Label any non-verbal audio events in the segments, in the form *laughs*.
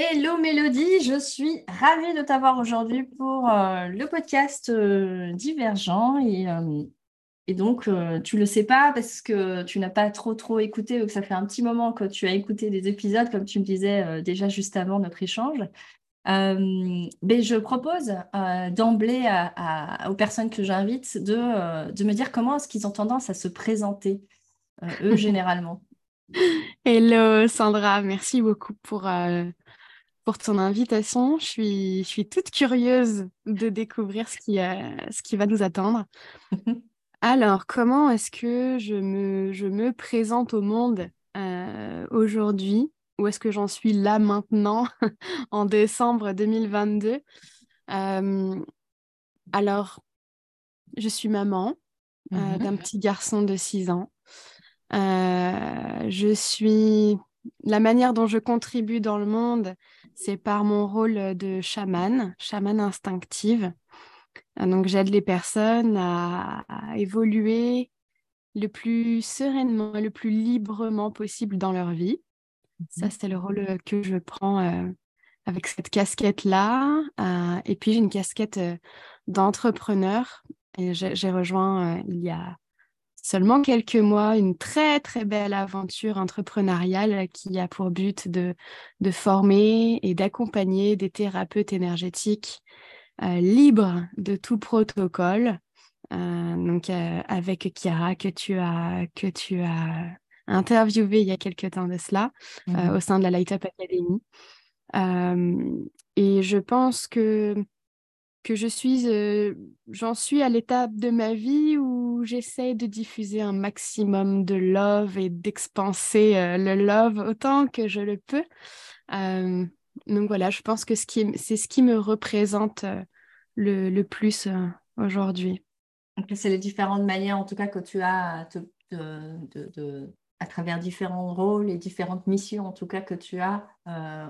Hello Mélodie, je suis ravie de t'avoir aujourd'hui pour euh, le podcast euh, Divergent. Et, euh, et donc, tu ne le sais pas parce que tu n'as pas trop trop écouté ou que ça fait un petit moment que tu as écouté des épisodes, comme tu me disais déjà juste avant notre échange. mais je propose d'emblée aux personnes que j'invite de, de me dire comment est-ce qu'ils ont tendance à se présenter, eux, *laughs* généralement. Hello Sandra, merci beaucoup pour pour ton invitation. Je suis, je suis toute curieuse de découvrir ce qui, ce qui va nous attendre. *laughs* Alors, comment est-ce que je me, je me présente au monde euh, aujourd'hui? Où est-ce que j'en suis là maintenant, *laughs* en décembre 2022 euh, Alors, je suis maman euh, mhm. d'un petit garçon de 6 ans. je suis la manière dont je contribue dans le monde, c'est par mon rôle de chaman, chaman instinctive. Euh, donc j'aide les personnes à, évoluer le plus sereinement et le plus librement possible dans leur vie. Ça, mhm. c'est le rôle euh, que je prends euh, avec cette casquette-là. et puis, j'ai une casquette d'entrepreneur. Et j'ai rejoint il y a seulement quelques mois une très très belle aventure entrepreneuriale qui a pour but de, de former et d'accompagner des thérapeutes énergétiques euh, libres de tout protocole. Euh, donc euh, avec Chiara que tu as que tu as interviewé il y a quelques temps de cela mmh au sein de la Light Up Academy. et je pense que que je suis, euh, j'en suis à l'étape de ma vie où j'essaie de diffuser un maximum de love et d'expanser euh, le love autant que je le peux. Euh, donc voilà, je pense que c'est ce qui me représente le, plus aujourd'hui. C'est les différentes manières, en tout cas, que tu as de, à travers différents rôles et différentes missions, en tout cas, que tu as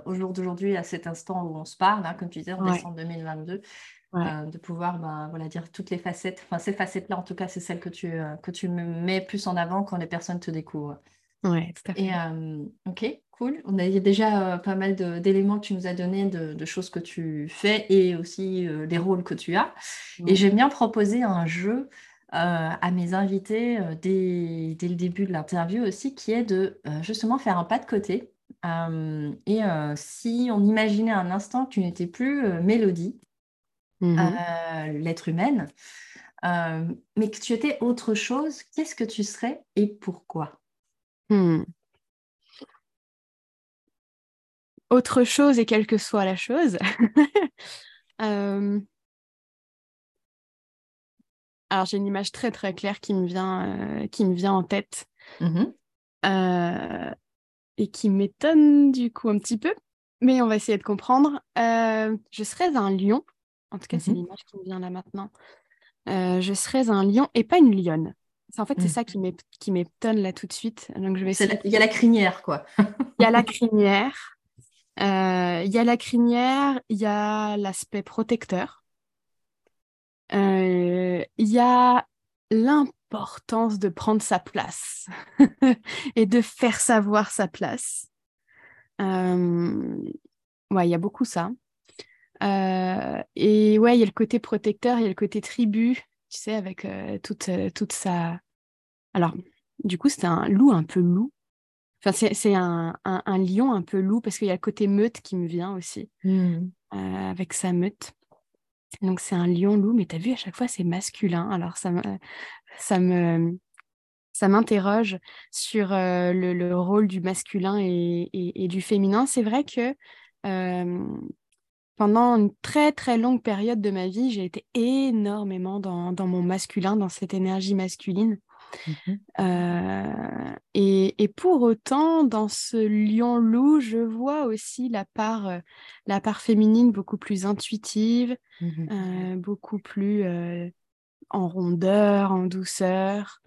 au jour d'aujourd'hui, à cet instant où on se parle, hein, comme tu disais, en décembre 2022. Euh, de pouvoir ben, voilà, dire toutes les facettes. Enfin, ces facettes-là, en tout cas, c'est celles que tu, euh, que tu mets plus en avant quand les personnes te découvrent. Oui, tout à fait. Et, euh, ok, cool. On a déjà pas mal d'éléments que tu nous as donnés, de, choses que tu fais et aussi des rôles que tu as. Et j'aime bien proposer un jeu à mes invités dès, dès, le début de l'interview aussi, qui est de justement faire un pas de côté. et si on imaginait un instant que tu n'étais plus Mélodie, Mmh euh, l'être humaine, euh, mais que tu étais autre chose, qu'est-ce que tu serais et pourquoi? Mmh. Autre chose et quelle que soit la chose. *laughs* Euh, alors j'ai une image très très claire qui me vient, qui me vient en tête mmh et qui m'étonne du coup un petit peu, mais on va essayer de comprendre. je serais un lion en tout cas, c'est mmh l'image qui me vient là maintenant. Euh, je serais un lion et pas une lionne. En fait, c'est mmh. ça qui m'étonne là tout de suite. Donc, je vais Il y a la crinière, quoi. il y a la crinière. Euh, il y a la crinière, il y a l'aspect protecteur. Euh, il y a l'importance de prendre sa place *laughs* et de faire savoir sa place. ouais, il y a beaucoup ça. Euh, et ouais, il y a le côté protecteur, il y a le côté tribu, tu sais, avec euh, toute, euh, toute sa. Alors, du coup, c'est un loup un peu loup. Enfin, c'est un, un, lion un peu loup parce qu'il y a le côté meute qui me vient aussi, mmh. avec sa meute. Donc, c'est un lion loup, mais tu as vu, à chaque fois, c'est masculin. Alors, ça me. Ça me ça m'interroge sur le, le, rôle du masculin et, et, du féminin. C'est vrai que pendant une très très longue période de ma vie, j'ai été énormément dans, dans, mon masculin, dans cette énergie masculine. Mmh euh, et, et, pour autant, dans ce lion-loup, je vois aussi la part, euh, la part féminine beaucoup plus intuitive, mmh euh, beaucoup plus en rondeur, en douceur.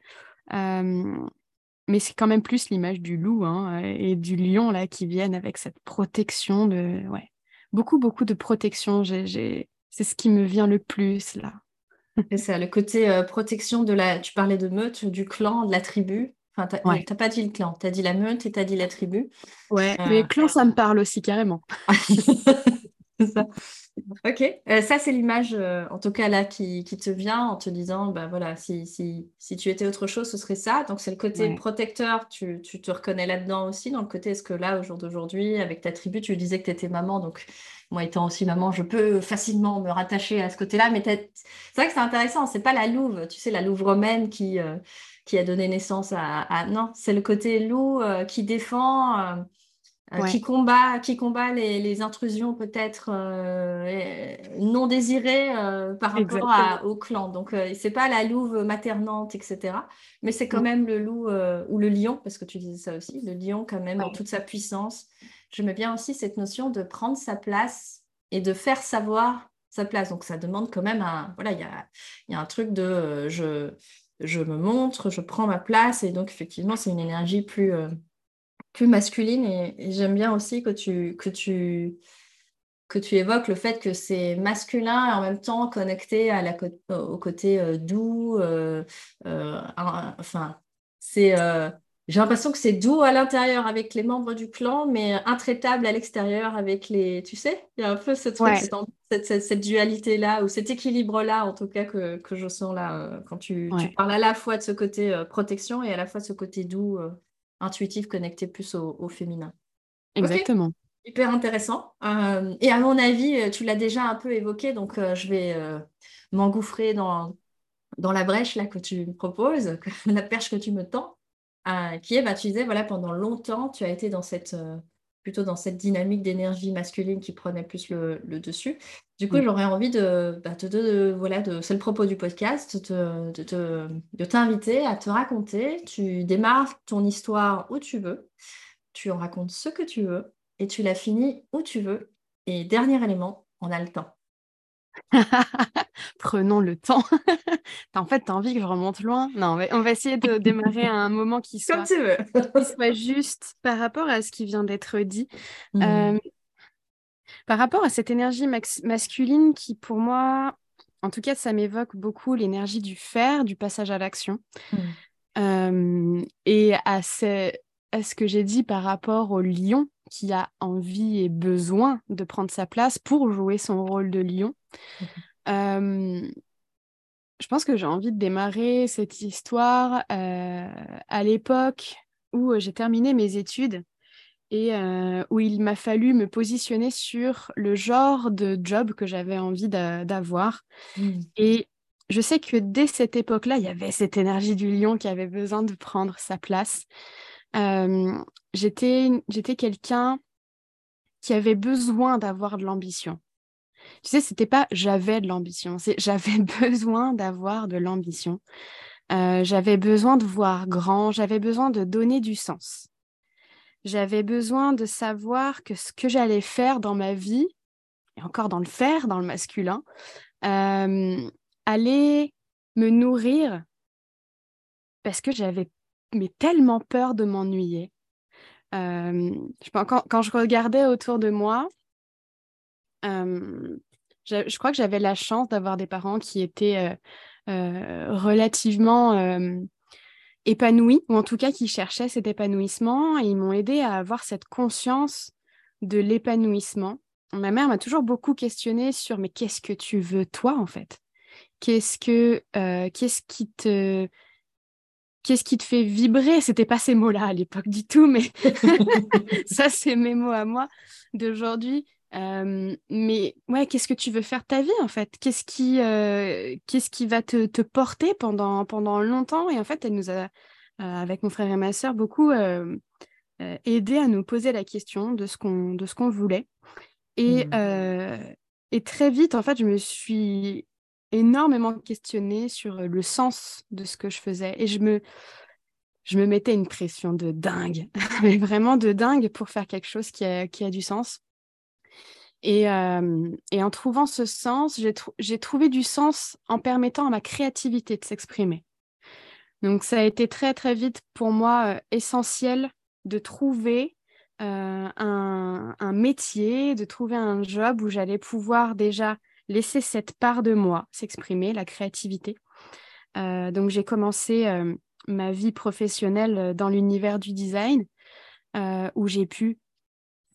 mais c'est quand même plus l'image du loup hein, et du lion là qui viennent avec cette protection de, ouais, beaucoup, beaucoup de protection. C'est ce qui me vient le plus là. C'est ça, le côté euh, protection de la. Tu parlais de meute, du clan, de la tribu. Enfin, tu n'as pas dit le clan, tu as dit la meute et tu as dit la tribu. Ouais, mais clan, ça me parle aussi carrément. *laughs* ça. Ok, euh, ça c'est l'image, euh, en tout cas là, qui, te vient en te disant, ben voilà, si, si, si, tu étais autre chose, ce serait ça. Donc c'est le côté protecteur, tu, tu, te reconnais là-dedans aussi, dans le côté, est-ce que là, au jour d'aujourd'hui, avec ta tribu, tu disais que tu étais maman, donc moi étant aussi maman, je peux facilement me rattacher à ce côté-là, mais c'est vrai que c'est intéressant, c'est pas la louve, tu sais, la louve romaine qui, euh, qui a donné naissance à... à... Non, c'est le côté loup qui défend euh, qui combat, qui combat les, intrusions peut-être euh, non désirées euh, par rapport au clan. Donc, c'est pas la louve maternante, etc. Mais c'est quand mm. même le loup ou le lion, parce que tu disais ça aussi, le lion quand même en toute sa puissance. J'aime bien aussi cette notion de prendre sa place et de faire savoir sa place. Donc, ça demande quand même un... Voilà, il y a, y a, un truc de... je, je me montre, je prends ma place, et donc effectivement, c'est une énergie plus plus masculine et, j'aime bien aussi que tu, que, tu, que tu évoques le fait que c'est masculin et en même temps connecté à la, au côté euh, doux. Euh, euh, enfin, c'est, j'ai l'impression que c'est doux à l'intérieur avec les membres du clan, mais intraitable à l'extérieur avec les. Tu sais, il y a un peu ce truc, cette, cette, dualité-là, ou cet équilibre-là, en tout cas, que, que je sens là, quand tu, tu, parles à la fois de ce côté protection et à la fois de ce côté doux intuitif, connecté plus au, féminin. Exactement. Hyper intéressant. Euh, et à mon avis, euh, tu l'as déjà un peu évoqué, donc euh, je vais m'engouffrer dans, dans la brèche là que tu me proposes, *laughs* la perche que tu me tends, qui est, bah, tu disais, voilà, pendant longtemps, tu as été dans cette plutôt dans cette dynamique d'énergie masculine qui prenait plus le, dessus. Du coup, j'aurais envie de, bah, voilà, de, c'est le propos du podcast, de, de t'inviter à te raconter. Tu démarres ton histoire où tu veux, tu en racontes ce que tu veux et tu la finis où tu veux. Et dernier élément, on a le temps. *laughs* Prenons le temps. en fait, tu as envie que je remonte loin? Non, on va, essayer de démarrer à un moment qui soit, soit juste par rapport à ce qui vient d'être dit. Mmh. Euh, par rapport à cette énergie masculine qui, pour moi, en tout cas, ça m'évoque beaucoup l'énergie du faire, du passage à l'action. Mmh. Euh, et à ce, à ce que j'ai dit par rapport au lion qui a envie et besoin de prendre sa place pour jouer son rôle de lion. Euh, je pense que j'ai envie de démarrer cette histoire euh, à l'époque où j'ai terminé mes études et euh, où il m'a fallu me positionner sur le genre de job que j'avais envie d'avoir. Mmh. Et je sais que dès cette époque-là, il y avait cette énergie du lion qui avait besoin de prendre sa place j'étais quelqu'un qui avait besoin d'avoir de l'ambition. Tu sais, c'était pas j'avais de l'ambition, c'est *laughs* j'avais besoin d'avoir de l'ambition. Euh, j'avais besoin de voir grand, j'avais besoin de donner du sens. J'avais besoin de savoir que ce que j'allais faire dans ma vie, et encore dans le faire, dans le masculin, euh, allait me nourrir parce que j'avais mais tellement peur de m'ennuyer. Euh, quand, je regardais autour de moi, euh, je, crois que j'avais la chance d'avoir des parents qui étaient euh, relativement épanouis, ou en tout cas qui cherchaient cet épanouissement, et ils m'ont aidé à avoir cette conscience de l'épanouissement. Ma mère m'a toujours beaucoup questionné sur mais qu'est-ce que tu veux toi en fait? Qu'est-ce que qu'est-ce qui te qu'est-ce qui te fait vibrer? C'était pas ces mots-là à l'époque du tout, mais *laughs* *laughs* ça, c'est mes mots à moi d'aujourd'hui. Euh, mais ouais, qu'est-ce que tu veux faire de ta vie en fait? Qu'est-ce qui, euh, qu'est-ce qui va te, te, porter pendant, pendant longtemps? Et en fait, elle nous a, euh, avec mon frère et ma sœur, beaucoup aidé à nous poser la question de ce qu'on, de ce qu'on voulait. Et, mmh. et très vite, en fait, je me suis énormément questionné sur le sens de ce que je faisais et je me, je me mettais une pression de dingue, *laughs* mais vraiment de dingue pour faire quelque chose qui a, qui a du sens. Et, et en trouvant ce sens, j'ai trouvé du sens en permettant à ma créativité de s'exprimer. Donc ça a été très très vite pour moi essentiel de trouver un, un, métier, de trouver un job où j'allais pouvoir déjà laisser cette part de moi s'exprimer, la créativité. Euh, donc j'ai commencé euh, ma vie professionnelle dans l'univers du design, où j'ai pu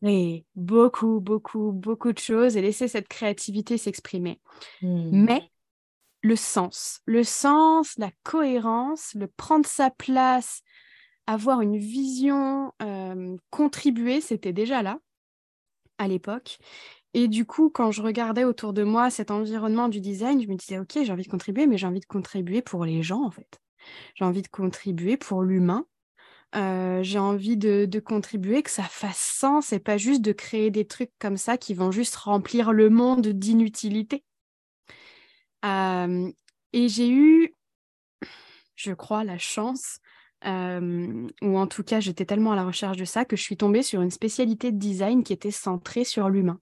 créer beaucoup, beaucoup, beaucoup de choses et laisser cette créativité s'exprimer. Hmm. Mais le sens, le sens, la cohérence, le prendre sa place, avoir une vision, contribuer, c'était déjà là à l'époque. Et du coup, quand je regardais autour de moi cet environnement du design, je me disais, OK, j'ai envie de contribuer, mais j'ai envie de contribuer pour les gens, en fait. J'ai envie de contribuer pour l'humain. Euh, j'ai envie de, contribuer, que ça fasse sens et pas juste de créer des trucs comme ça qui vont juste remplir le monde d'inutilité. Euh, et j'ai eu, je crois, la chance, euh, ou en tout cas j'étais tellement à la recherche de ça, que je suis tombée sur une spécialité de design qui était centrée sur l'humain.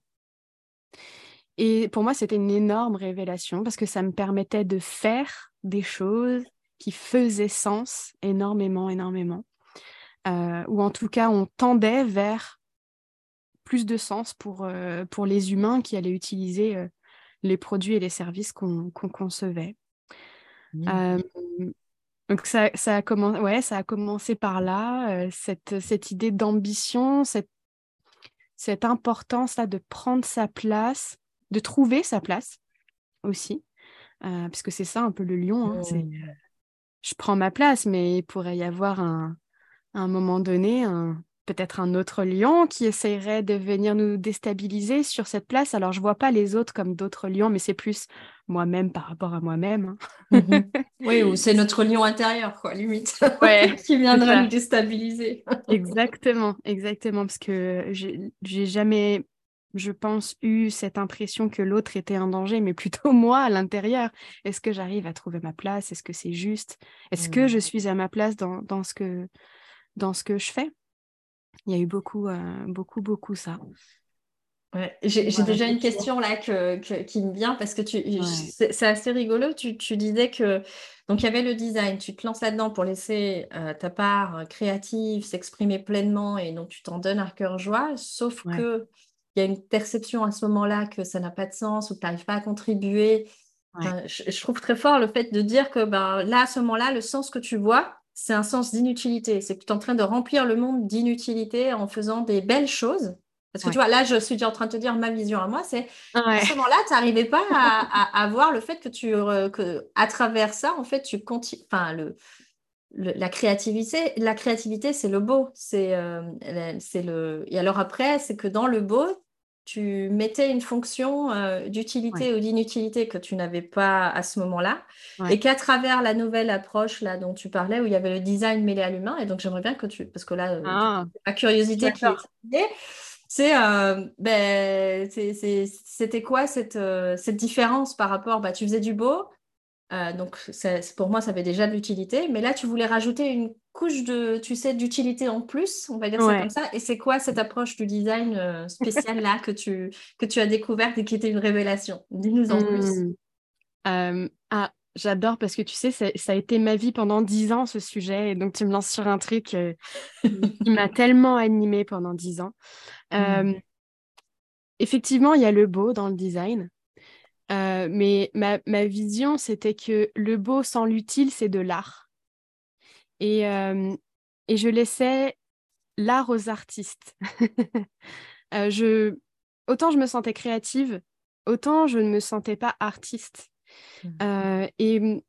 Et pour moi, c'était une énorme révélation parce que ça me permettait de faire des choses qui faisaient sens énormément, énormément. Euh, ou en tout cas, on tendait vers plus de sens pour, euh, pour les humains qui allaient utiliser euh, les produits et les services qu'on concevait. Mmh. donc ça, ça, a commencé, ouais, ça a commencé par là, cette, cette idée d'ambition, cette, cette importance là de prendre sa place de trouver sa place aussi, euh, parce que c'est ça un peu le lion. Hein, c'est, je prends ma place, mais il pourrait y avoir un, un moment donné un, peut-être un autre lion qui essaierait de venir nous déstabiliser sur cette place. Alors, je vois pas les autres comme d'autres lions, mais c'est plus moi-même par rapport à moi-même. Hein. Mmh *laughs* oui, ou c'est notre lion intérieur, quoi, limite, *laughs* qui viendra nous déstabiliser. exactement, exactement, parce que j'ai jamais je pense, eu cette impression que l'autre était un danger, mais plutôt *laughs* moi à l'intérieur. Est-ce que j'arrive à trouver ma place? Est-ce que c'est juste? Est-ce que je suis à ma place dans, dans, ce que, dans ce que je fais? Il y a eu beaucoup, euh, beaucoup, beaucoup ça. J'ai déjà une question là que, qui me vient parce que c'est assez rigolo. Tu, tu, disais que donc il y avait le design, tu te lances là-dedans pour laisser euh, ta part créative s'exprimer pleinement et donc tu t'en donnes à cœur joie. Sauf que il y a une perception à ce moment-là que ça n'a pas de sens ou que tu n'arrives pas à contribuer. je, trouve très fort le fait de dire que ben, là, à ce moment-là, le sens que tu vois, c'est un sens d'inutilité. C'est que tu es en train de remplir le monde d'inutilité en faisant des belles choses. Parce que tu vois, là, je suis en train de te dire ma vision à moi, c'est à ce moment-là, tu n'arrivais pas à, voir le fait que tu, euh, que, à travers ça, en fait, tu continues, enfin, le, la créativité, la créativité, c'est le beau, c'est euh, c'est le. Et alors après, c'est que dans le beau, tu mettais une fonction euh, d'utilité ou d'inutilité que tu n'avais pas à ce moment-là, et qu'à travers la nouvelle approche là dont tu parlais, où il y avait le design mêlé à l'humain, et donc j'aimerais bien que tu, parce que là, ma ah. curiosité qui est c'est euh, ben, c'était quoi cette, euh, cette différence par rapport, bah, tu faisais du beau, euh, donc, pour moi, ça avait déjà de l'utilité. Mais là, tu voulais rajouter une couche de, tu sais, d'utilité en plus, on va dire ça comme ça. Et c'est quoi cette approche du design euh, spécial là que tu, que tu as découverte et qui était une révélation? Dis-nous en plus. Mmh. Euh, ah, j'adore parce que tu sais, ça, a été ma vie pendant dix ans ce sujet. Et donc, tu me lances sur un truc qui m'a *laughs* tellement animée pendant dix ans. Mmh. Effectivement, il y a le beau dans le design. Euh, mais ma, vision, c'était que le beau sans l'utile, c'est de l'art. Et, euh, et, je laissais l'art aux artistes. *laughs* Euh, je, autant je me sentais créative, autant je ne me sentais pas artiste. Mmh. et,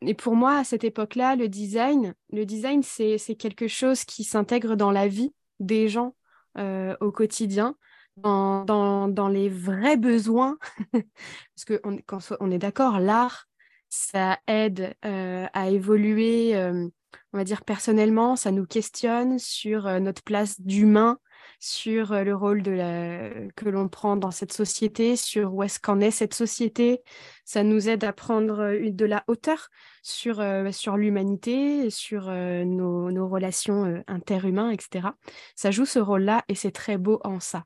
et, pour moi, à cette époque-là, le design, le design, c'est quelque chose qui s'intègre dans la vie des gens au quotidien dans, les vrais besoins, *laughs* parce que on, quand on est d'accord, l'art, ça aide euh, à évoluer, euh, on va dire personnellement, ça nous questionne sur euh, notre place d'humain, sur le rôle que l'on prend dans cette société, sur où est-ce qu'en est cette société. Ça nous aide à prendre de la hauteur sur, sur l'humanité, sur nos, nos, relations interhumains, etc. Ça joue ce rôle-là et c'est très beau en ça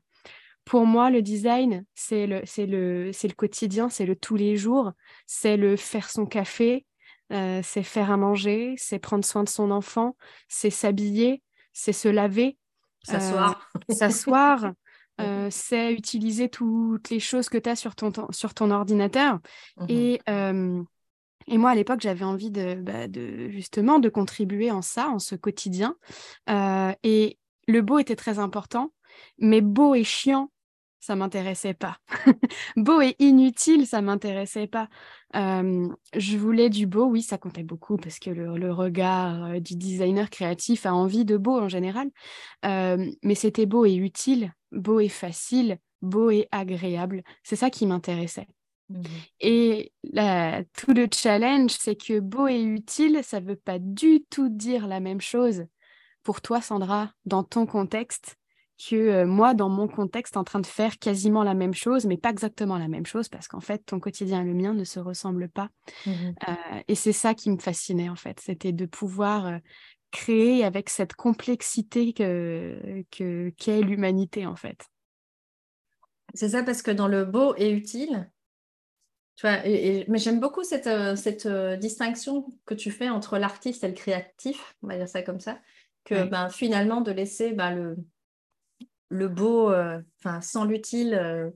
pour moi, le design, c'est le, le, c'est le quotidien, c'est le tous les jours, c'est le faire son café, euh, c'est faire à manger, c'est prendre soin de son enfant, c'est s'habiller, c'est se laver, s'asseoir, euh, s'asseoir *laughs* euh, c'est utiliser toutes les choses que tu as sur ton, sur ton ordinateur. Mmh et, Et moi, à l'époque, j'avais envie de, bah, de, justement de contribuer en ça, en ce quotidien. Et le beau était très important, mais beau et chiant, ça m'intéressait pas. *laughs* beau et inutile, ça m'intéressait pas. Euh, je voulais du beau, oui, ça comptait beaucoup parce que le, regard euh, du designer créatif a envie de beau en général. mais c'était beau et utile, beau et facile, beau et agréable. C'est ça qui m'intéressait. Mmh et tout le challenge, c'est que beau et utile, ça ne veut pas du tout dire la même chose pour toi, Sandra, dans ton contexte, que euh, moi, dans mon contexte, en train de faire quasiment la même chose, mais pas exactement la même chose, parce qu'en fait, ton quotidien et le mien ne se ressemblent pas. Mmh euh, et c'est ça qui me fascinait, en fait, c'était de pouvoir euh, créer avec cette complexité que qu'est l'humanité, en fait. C'est ça, parce que dans le beau et utile, mais j'aime beaucoup cette, cette distinction que tu fais entre l'artiste et le créatif, on va dire ça comme ça, que ben, finalement de laisser ben, le, le beau, euh, enfin sans l'utile.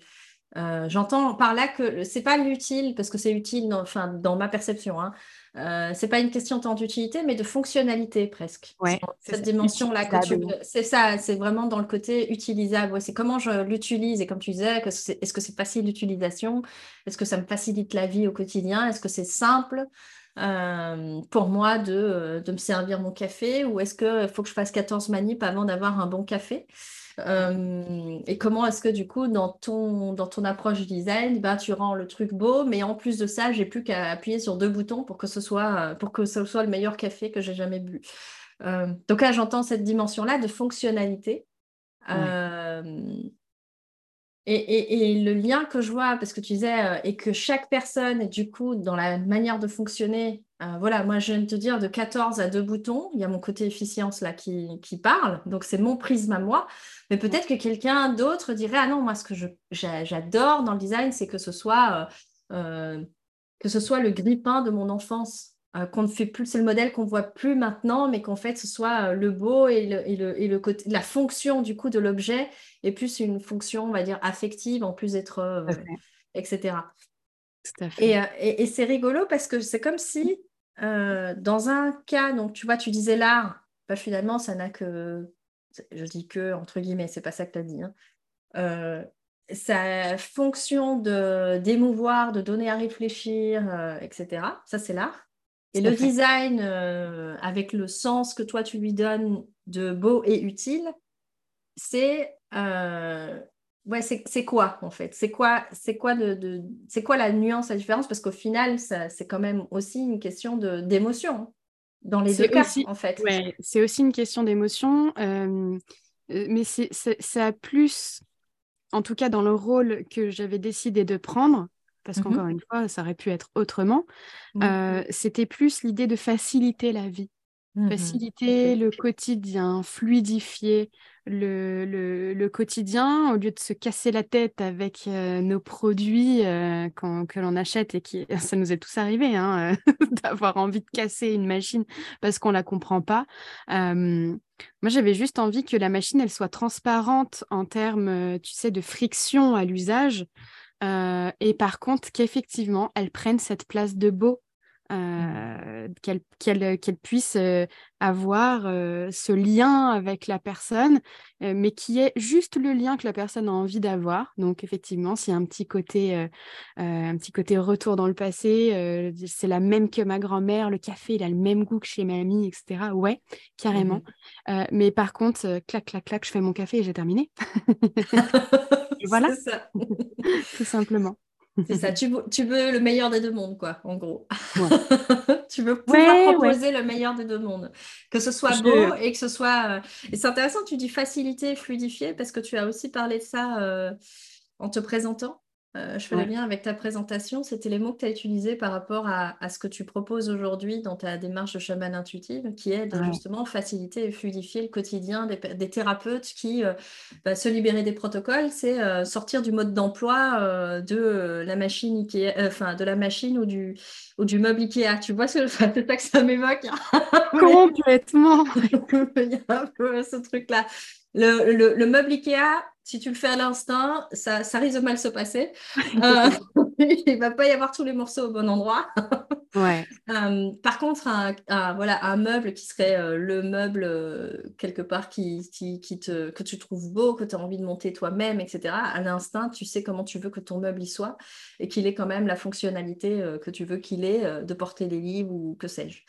J'entends par là que c'est pas l'utile parce que c'est utile dans, dans ma perception. Hein, euh, c'est pas une question tant d'utilité, mais de fonctionnalité presque. cette dimension-là, c'est ça, c'est vraiment dans le côté utilisable. c'est comment je l'utilise et comme tu disais, est-ce que c'est facile d'utilisation? Est-ce que ça me facilite la vie au quotidien? Est-ce que c'est simple euh, pour moi de, de, me servir mon café? Ou est-ce qu'il faut que je fasse 14 manips avant d'avoir un bon café? Euh, et comment est-ce que du coup, dans ton, dans ton approche design, bah, tu rends le truc beau, mais en plus de ça, j'ai plus qu'à appuyer sur deux boutons pour que ce soit, pour que ce soit le meilleur café que j'ai jamais bu. Euh, donc là, j'entends cette dimension-là de fonctionnalité. Euh, et, et, le lien que je vois, parce que tu disais, et que chaque personne, du coup, dans la manière de fonctionner, voilà, moi, je viens de te dire de 14 à deux boutons, il y a mon côté efficience là qui, qui parle, donc c'est mon prisme à moi. Mais peut-être que quelqu'un d'autre dirait Ah non, moi, ce que j'adore dans le design, c'est que ce soit euh, euh, que ce soit le grippin de mon enfance. Euh, qu'on ne fait plus, c'est le modèle qu'on voit plus maintenant, mais qu'en fait ce soit le beau et, le, et, le, et le côté, la fonction du coup de l'objet et plus une fonction, on va dire, affective en plus d'être, etc. Et, et c'est rigolo parce que c'est comme si dans un cas, donc tu vois, tu disais l'art, bah, finalement ça n'a que je dis que, entre guillemets, c'est pas ça que tu as dit, hein. euh, sa fonction de d'émouvoir, de donner à réfléchir, euh, etc. Ça, c'est l'art. Et le design, euh, avec le sens que toi, tu lui donnes de beau et utile, c'est ouais, c'est quoi, en fait? C'est quoi, quoi, de, quoi la nuance, la différence? Parce qu'au final, c'est quand même aussi une question d'émotion. Hein dans les deux cas, en fait. c'est aussi une question d'émotion, euh, euh, mais c'est, ça a plus, en tout cas dans le rôle que j'avais décidé de prendre, parce mmh qu'encore une fois, ça aurait pu être autrement, mmh. euh, c'était plus l'idée de faciliter la vie. Mmh faciliter le quotidien, fluidifier le, quotidien au lieu de se casser la tête avec euh, nos produits euh, que l'on achète et qui *laughs* ça nous est tous arrivé hein, *laughs* d'avoir envie de casser une machine parce qu'on la comprend pas. moi, j'avais juste envie que la machine elle soit transparente en termes, tu sais, de friction à l'usage. et par contre, qu'effectivement, elle prenne cette place de beau euh, qu'elle qu'elle puisse euh, avoir euh, ce lien avec la personne, mais qui est juste le lien que la personne a envie d'avoir. Donc effectivement, s'il y a un petit côté, un petit côté retour dans le passé, c'est la même que ma grand-mère, le café, il a le même goût que chez mamie, etc. Ouais, carrément. Mmh mais par contre, clac, clac, clac, je fais mon café et j'ai terminé. *laughs* voilà, *laughs* tout simplement. C'est ça, tu veux, tu veux, le meilleur des deux mondes, quoi, en gros. *laughs* tu veux pouvoir proposer le meilleur des deux mondes. Que ce soit beau et que ce soit. Euh, et c'est intéressant, tu dis facilité, fluidifier, parce que tu as aussi parlé de ça euh, en te présentant. Euh, je fais le lien avec ta présentation. C'était les mots que tu as utilisés par rapport à, ce que tu proposes aujourd'hui dans ta démarche de chaman intuitive, qui est de justement faciliter et fluidifier le quotidien des, thérapeutes qui euh, bah, se libérer des protocoles, c'est euh, sortir du mode d'emploi de la machine enfin de la machine ou du ou du meuble Ikea. Tu vois, *laughs* c'est ça que ça m'évoque. *laughs* Complètement. *laughs* Il y a un peu ce truc-là. Le, le, meuble Ikea, si tu le fais à l'instinct, ça, ça, risque de mal se passer. *laughs* Euh, *laughs* il va pas y avoir tous les morceaux au bon endroit. *laughs* ouais. Euh, par contre, un, voilà, un meuble qui serait euh, le meuble quelque part qui, qui, qui, te, que tu trouves beau, que tu as envie de monter toi-même, etc. À l'instinct, tu sais comment tu veux que ton meuble y soit et qu'il ait quand même la fonctionnalité que tu veux qu'il ait de porter les livres ou que sais-je.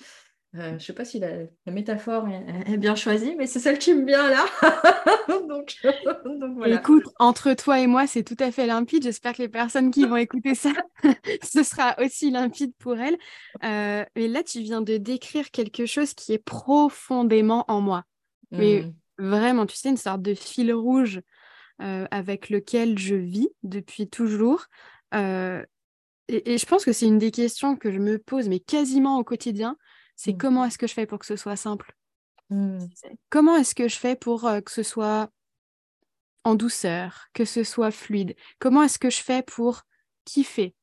Euh, je ne sais pas si la, métaphore est, bien choisie, mais c'est celle qui me vient là. *laughs* donc, *laughs* Écoute, entre toi et moi, c'est tout à fait limpide. J'espère que les personnes qui vont écouter ça, *laughs* ce sera aussi limpide pour elles. Euh, mais là, tu viens de décrire quelque chose qui est profondément en moi. Mais hmm. vraiment, tu sais, une sorte de fil rouge euh, avec lequel je vis depuis toujours. et, et je pense que c'est une des questions que je me pose, mais quasiment au quotidien c'est mmh. comment est-ce que je fais pour que ce soit simple? Mmh. Comment est-ce que je fais pour euh, que ce soit en douceur, que ce soit fluide? Comment est-ce que je fais pour kiffer?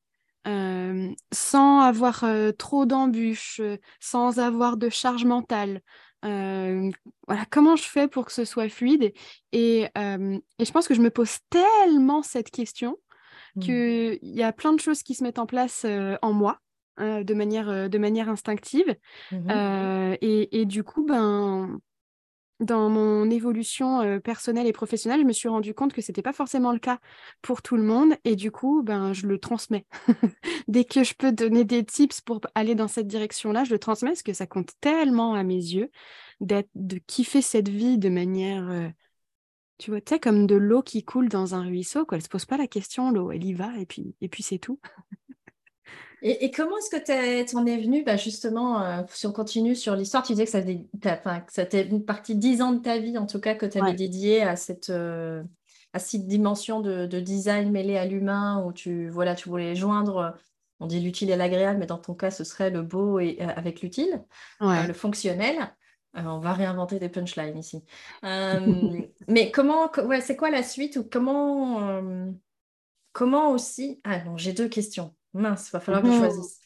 Euh, sans avoir euh, trop d'embûches, sans avoir de charge mentale. Voilà, comment je fais pour que ce soit fluide? Et, et, je pense que je me pose tellement cette question mmh. qu'il y a plein de choses qui se mettent en place en moi euh, de, manière, euh, de manière instinctive. Mmh euh, et, du coup, ben, dans mon évolution personnelle et professionnelle, je me suis rendu compte que ce n'était pas forcément le cas pour tout le monde. Et du coup, ben, je le transmets. *laughs* Dès que je peux donner des tips pour aller dans cette direction-là, je le transmets parce que ça compte tellement à mes yeux d'être, de kiffer cette vie de manière tu vois, tu sais, comme de l'eau qui coule dans un ruisseau, quoi. Elle se pose pas la question, l'eau, elle y va, et puis, et puis c'est tout. *laughs* Et, comment est-ce que tu en es venu bah Justement, euh, si on continue sur l'histoire, tu disais que ça, c'était une partie dix ans de ta vie, en tout cas, que tu avais dédié à cette, euh, à cette dimension de, design mêlée à l'humain, où tu, voilà, tu voulais joindre, on dit l'utile et l'agréable, mais dans ton cas, ce serait le beau et, euh, avec l'utile, le fonctionnel. on va réinventer des punchlines ici. mais comment, ouais, c'est quoi la suite ou comment, comment aussi Ah non, j'ai deux questions. Mince, il va falloir que je choisisse.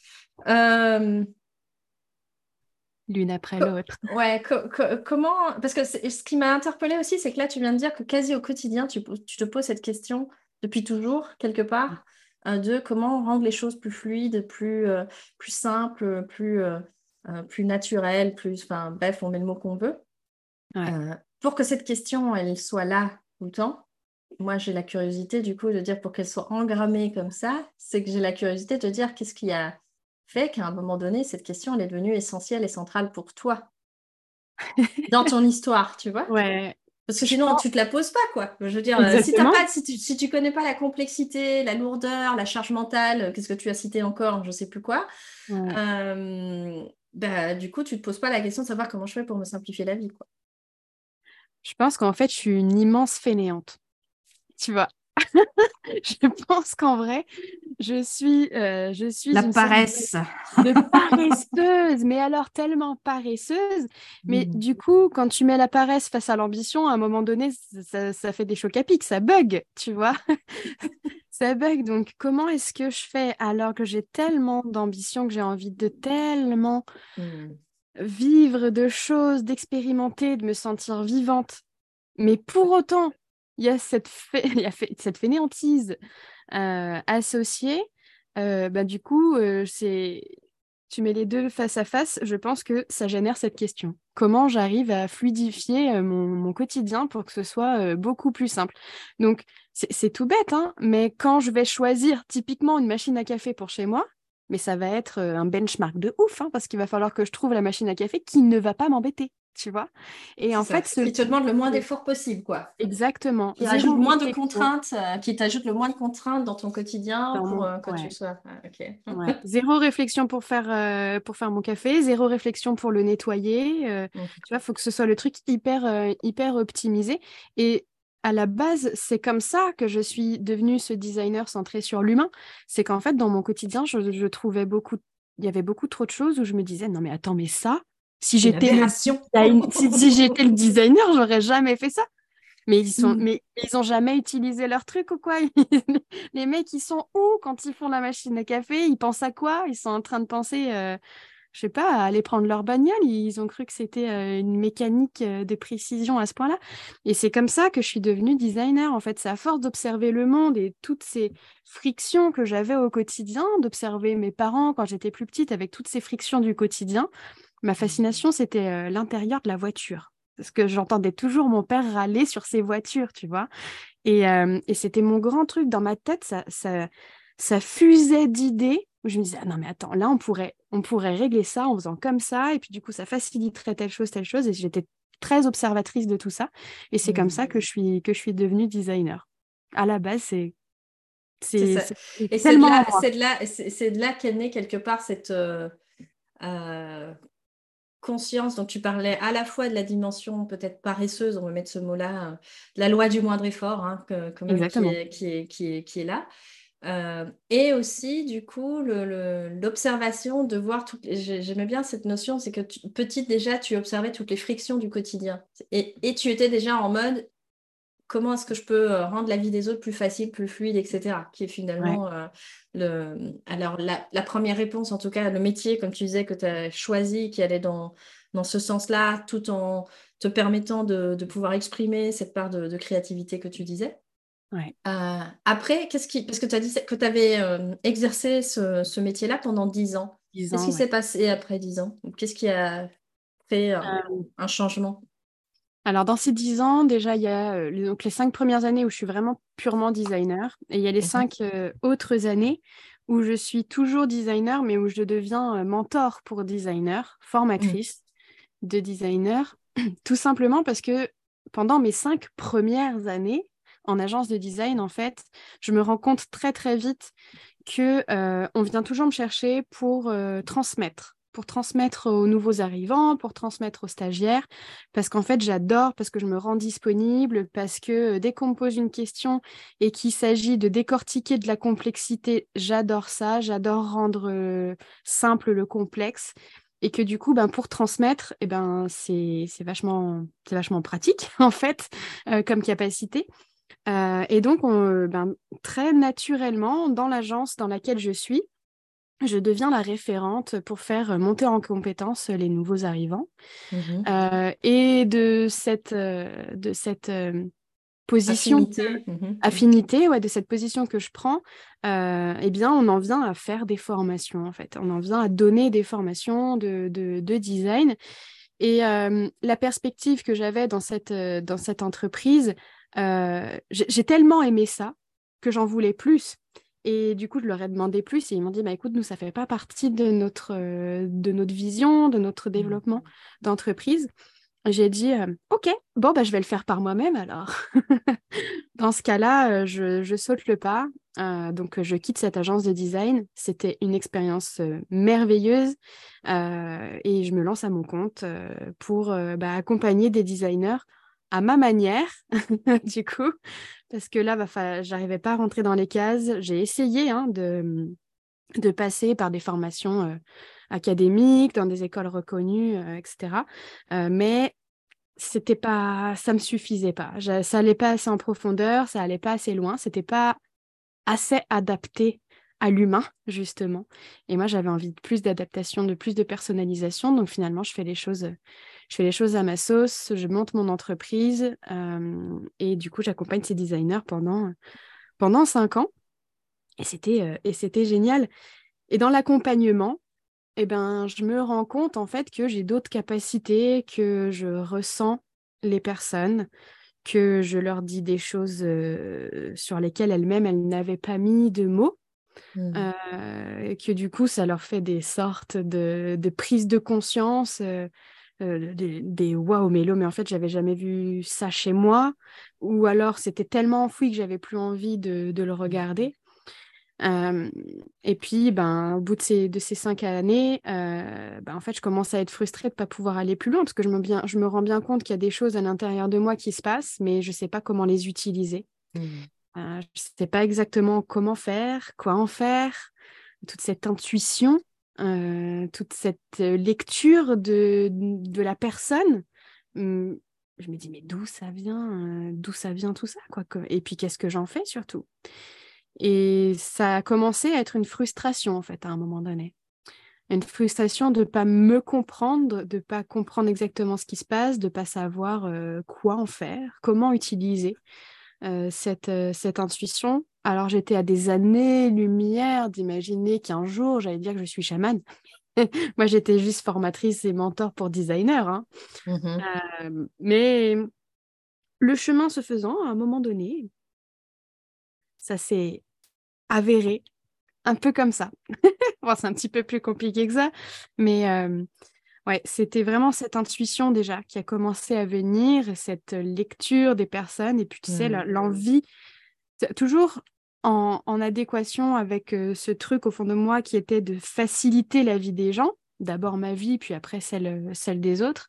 Euh, L'une après l'autre. *laughs* Ouais, comment. Parce que ce qui m'a interpellée aussi, c'est que là, tu viens de dire que quasi au quotidien, tu, te poses cette question depuis toujours, quelque part, euh, de comment rendre les choses plus fluides, plus, euh, plus simples, plus, plus naturelles, plus. Enfin, bref, on met le mot qu'on veut. pour que cette question, elle soit là tout le temps, moi, j'ai la curiosité, du coup, de dire pour qu'elle soit engrammée comme ça, c'est que j'ai la curiosité de dire qu'est-ce qui a fait qu'à un moment donné, cette question, elle est devenue essentielle et centrale pour toi *laughs* dans ton histoire, tu vois? Ouais. Parce que sinon, tu te la poses pas, quoi. Je veux dire, si, pas, si, tu, si tu connais pas la complexité, la lourdeur, la charge mentale, euh, qu'est-ce que tu as cité encore, je sais plus quoi, euh, bah, du coup, tu te poses pas la question de savoir comment je fais pour me simplifier la vie, quoi. Je pense qu'en fait, je suis une immense fainéante tu vois. *laughs* je pense qu'en vrai, je suis, euh, je suis la paresse, de, paresseuse, mais alors tellement paresseuse. Mais mmh. du coup, quand tu mets la paresse face à l'ambition, à un moment donné, ça, ça fait des chocs à pic, ça bug, tu vois. *laughs* ça bug. Donc, comment est-ce que je fais alors que j'ai tellement d'ambition, que j'ai envie de tellement mmh. vivre de choses, d'expérimenter, de me sentir vivante, mais pour autant il y a *laughs* cette, fainéantise euh, associée. Euh, bah, du coup, euh, c'est tu mets les deux face à face, je pense que ça génère cette question. Comment j'arrive à fluidifier mon, quotidien pour que ce soit beaucoup plus simple? Donc, c'est tout bête, hein, mais quand je vais choisir typiquement une machine à café pour chez moi, mais ça va être un benchmark de ouf, hein, parce qu'il va falloir que je trouve la machine à café qui ne va pas m'embêter tu vois? Et en fait, ce... qui te demande le moins d'efforts possible, quoi. Exactement. Qui ajoute moins de contraintes, euh, qui t'ajoute le moins de contraintes dans ton quotidien pour euh, que tu sois. Ah, zéro réflexion pour faire euh, pour faire mon café, zéro réflexion pour le nettoyer. Mmh. Tu vois, faut que ce soit le truc hyper hyper optimisé. Et à la base, c'est comme ça que je suis devenue ce designer centré sur l'humain. C'est qu'en fait, dans mon quotidien, je, je trouvais beaucoup, il y avait beaucoup trop de choses où je me disais non mais attends mais ça si j'étais le, si, j'étais le designer, j'aurais jamais fait ça. Mais ils sont, mm. mais ils ont jamais utilisé leur truc ou quoi? *laughs* Les mecs, ils sont où quand ils font la machine à café? Ils pensent à quoi? Ils sont en train de penser, euh, je sais pas, à aller prendre leur bagnole. Ils ont cru que c'était euh, une mécanique euh, de précision à ce point-là. Et c'est comme ça que je suis devenue designer. En fait, c'est à force d'observer le monde et toutes ces frictions que j'avais au quotidien, d'observer mes parents quand j'étais plus petite avec toutes ces frictions du quotidien. Ma fascination, c'était euh, l'intérieur de la voiture. Parce que j'entendais toujours mon père râler sur ses voitures, tu vois. Et, et c'était mon grand truc dans ma tête. Ça, ça, ça fusait d'idées je me disais, ah non, mais attends, là, on pourrait, on pourrait régler ça en faisant comme ça, et puis du coup, ça faciliterait telle chose, telle chose, et j'étais très observatrice de tout ça, et c'est comme ça que je suis, que je suis devenue designer. À la base, c'est c'est et c'est de là, c'est de qu'est née quelque part cette euh, euh, conscience dont tu parlais, à la fois de la dimension peut-être paresseuse, on va mettre ce mot-là, la loi du moindre effort, hein, que, qui, est, qui, est, qui, est, là, euh, et aussi, du coup, l'observation de voir toutes. J'aimais bien cette notion, c'est que petite déjà, tu observais toutes les frictions du quotidien. Et, tu étais déjà en mode comment est-ce que je peux euh, rendre la vie des autres plus facile, plus fluide, etc. Qui est finalement euh, le. Alors, la, première réponse, en tout cas, le métier, comme tu disais, que tu as choisi, qui allait dans, dans ce sens-là, tout en te permettant de, pouvoir exprimer cette part de créativité que tu disais. Euh, après, qu'est-ce qui... parce que tu as dit que tu avais euh, exercé ce, métier-là pendant 10 ans. Qu'est-ce qui s'est passé après 10 ans? Qu'est-ce qui a fait euh, un changement? Alors, dans ces 10 ans, déjà, il y a donc, les cinq premières années où je suis vraiment purement designer. Et il y a les cinq autres années où je suis toujours designer, mais où je deviens mentor pour designer, formatrice mhm. de designer. *clears throat* Tout simplement parce que pendant mes cinq premières années, en agence de design, en fait, je me rends compte très très vite que euh, on vient toujours me chercher pour euh, transmettre, pour transmettre aux nouveaux arrivants, pour transmettre aux stagiaires, parce qu'en fait j'adore, parce que je me rends disponible, parce que euh, dès qu'on me pose une question et qu'il s'agit de décortiquer de la complexité, j'adore ça, j'adore rendre simple le complexe et que du coup, ben, pour transmettre, eh ben, c'est vachement, vachement pratique, *laughs* en fait, comme capacité. Euh, et donc, ben, très naturellement, dans l'agence dans laquelle je suis, je deviens la référente pour faire monter en compétence les nouveaux arrivants. Mmh euh, et de cette, euh, de cette position, affinité, mmh affinité ouais, de cette position que je prends, eh bien, on en vient à faire des formations, en fait. On en vient à donner des formations de, de, de design. Et la perspective que j'avais dans cette, dans cette entreprise, euh, j'ai tellement aimé ça que j'en voulais plus. Et du coup, je leur ai demandé plus et ils m'ont dit, bah, écoute, nous, ça fait pas partie de notre, euh, de notre vision, de notre développement mmh. d'entreprise. J'ai dit, euh, OK, bon, bah, je vais le faire par moi-même alors. *laughs* Dans ce cas-là, je, je, saute le pas. donc, je quitte cette agence de design. C'était une expérience merveilleuse et je me lance à mon compte pour bah, accompagner des designers à ma manière, *laughs* du coup, parce que là, bah, j'arrivais pas à rentrer dans les cases. J'ai essayé hein, de, de passer par des formations euh, académiques, dans des écoles reconnues, euh, etc. Euh, mais c'était pas, ça me suffisait pas. ça allait pas assez en profondeur, ça allait pas assez loin, c'était pas assez adapté à l'humain, justement. Et moi, j'avais envie de plus d'adaptation, de plus de personnalisation. Donc finalement, je fais les choses je fais les choses à ma sauce, je monte mon entreprise euh, et du coup, j'accompagne ces designers pendant, pendant cinq ans. Et c'était, euh, et c'était génial. Et dans l'accompagnement, eh ben, je me rends compte en fait que j'ai d'autres capacités, que je ressens les personnes, que je leur dis des choses euh, sur lesquelles elles-mêmes, elles, n'avaient pas mis de mots. Mmh. que du coup, ça leur fait des sortes de, de prises de conscience euh, des, des waouh mélo mais en fait j'avais jamais vu ça chez moi ou alors c'était tellement enfoui que j'avais plus envie de, le regarder euh, et puis ben au bout de ces, de ces cinq années ben, en fait je commence à être frustrée de pas pouvoir aller plus loin parce que je me, bien, je me rends bien compte qu'il y a des choses à l'intérieur de moi qui se passent mais je sais pas comment les utiliser mmh. Je sais pas exactement comment faire quoi en faire toute cette intuition euh, toute cette euh, lecture de, de la personne, hum, je me dis mais d'où ça vient, euh, d'où ça vient tout ça quoi. Et puis qu'est-ce que j'en fais surtout? Et ça a commencé à être une frustration en fait à un moment donné. une frustration de ne pas me comprendre, de ne pas comprendre exactement ce qui se passe, de ne pas savoir euh, quoi en faire, comment utiliser euh, cette, euh, cette intuition. Alors j'étais à des années-lumière d'imaginer qu'un jour j'allais dire que je suis chamane. *laughs* Moi j'étais juste formatrice et mentor pour designer. Hein. Mmh mais le chemin se faisant, à un moment donné, ça s'est avéré un peu comme ça. *laughs* c'est un petit peu plus compliqué que ça, mais euh, ouais, c'était vraiment cette intuition déjà qui a commencé à venir, cette lecture des personnes, et puis tu sais, mmh. l'envie, toujours en, adéquation avec ce truc au fond de moi qui était de faciliter la vie des gens, d'abord ma vie, puis après celle, celle des autres.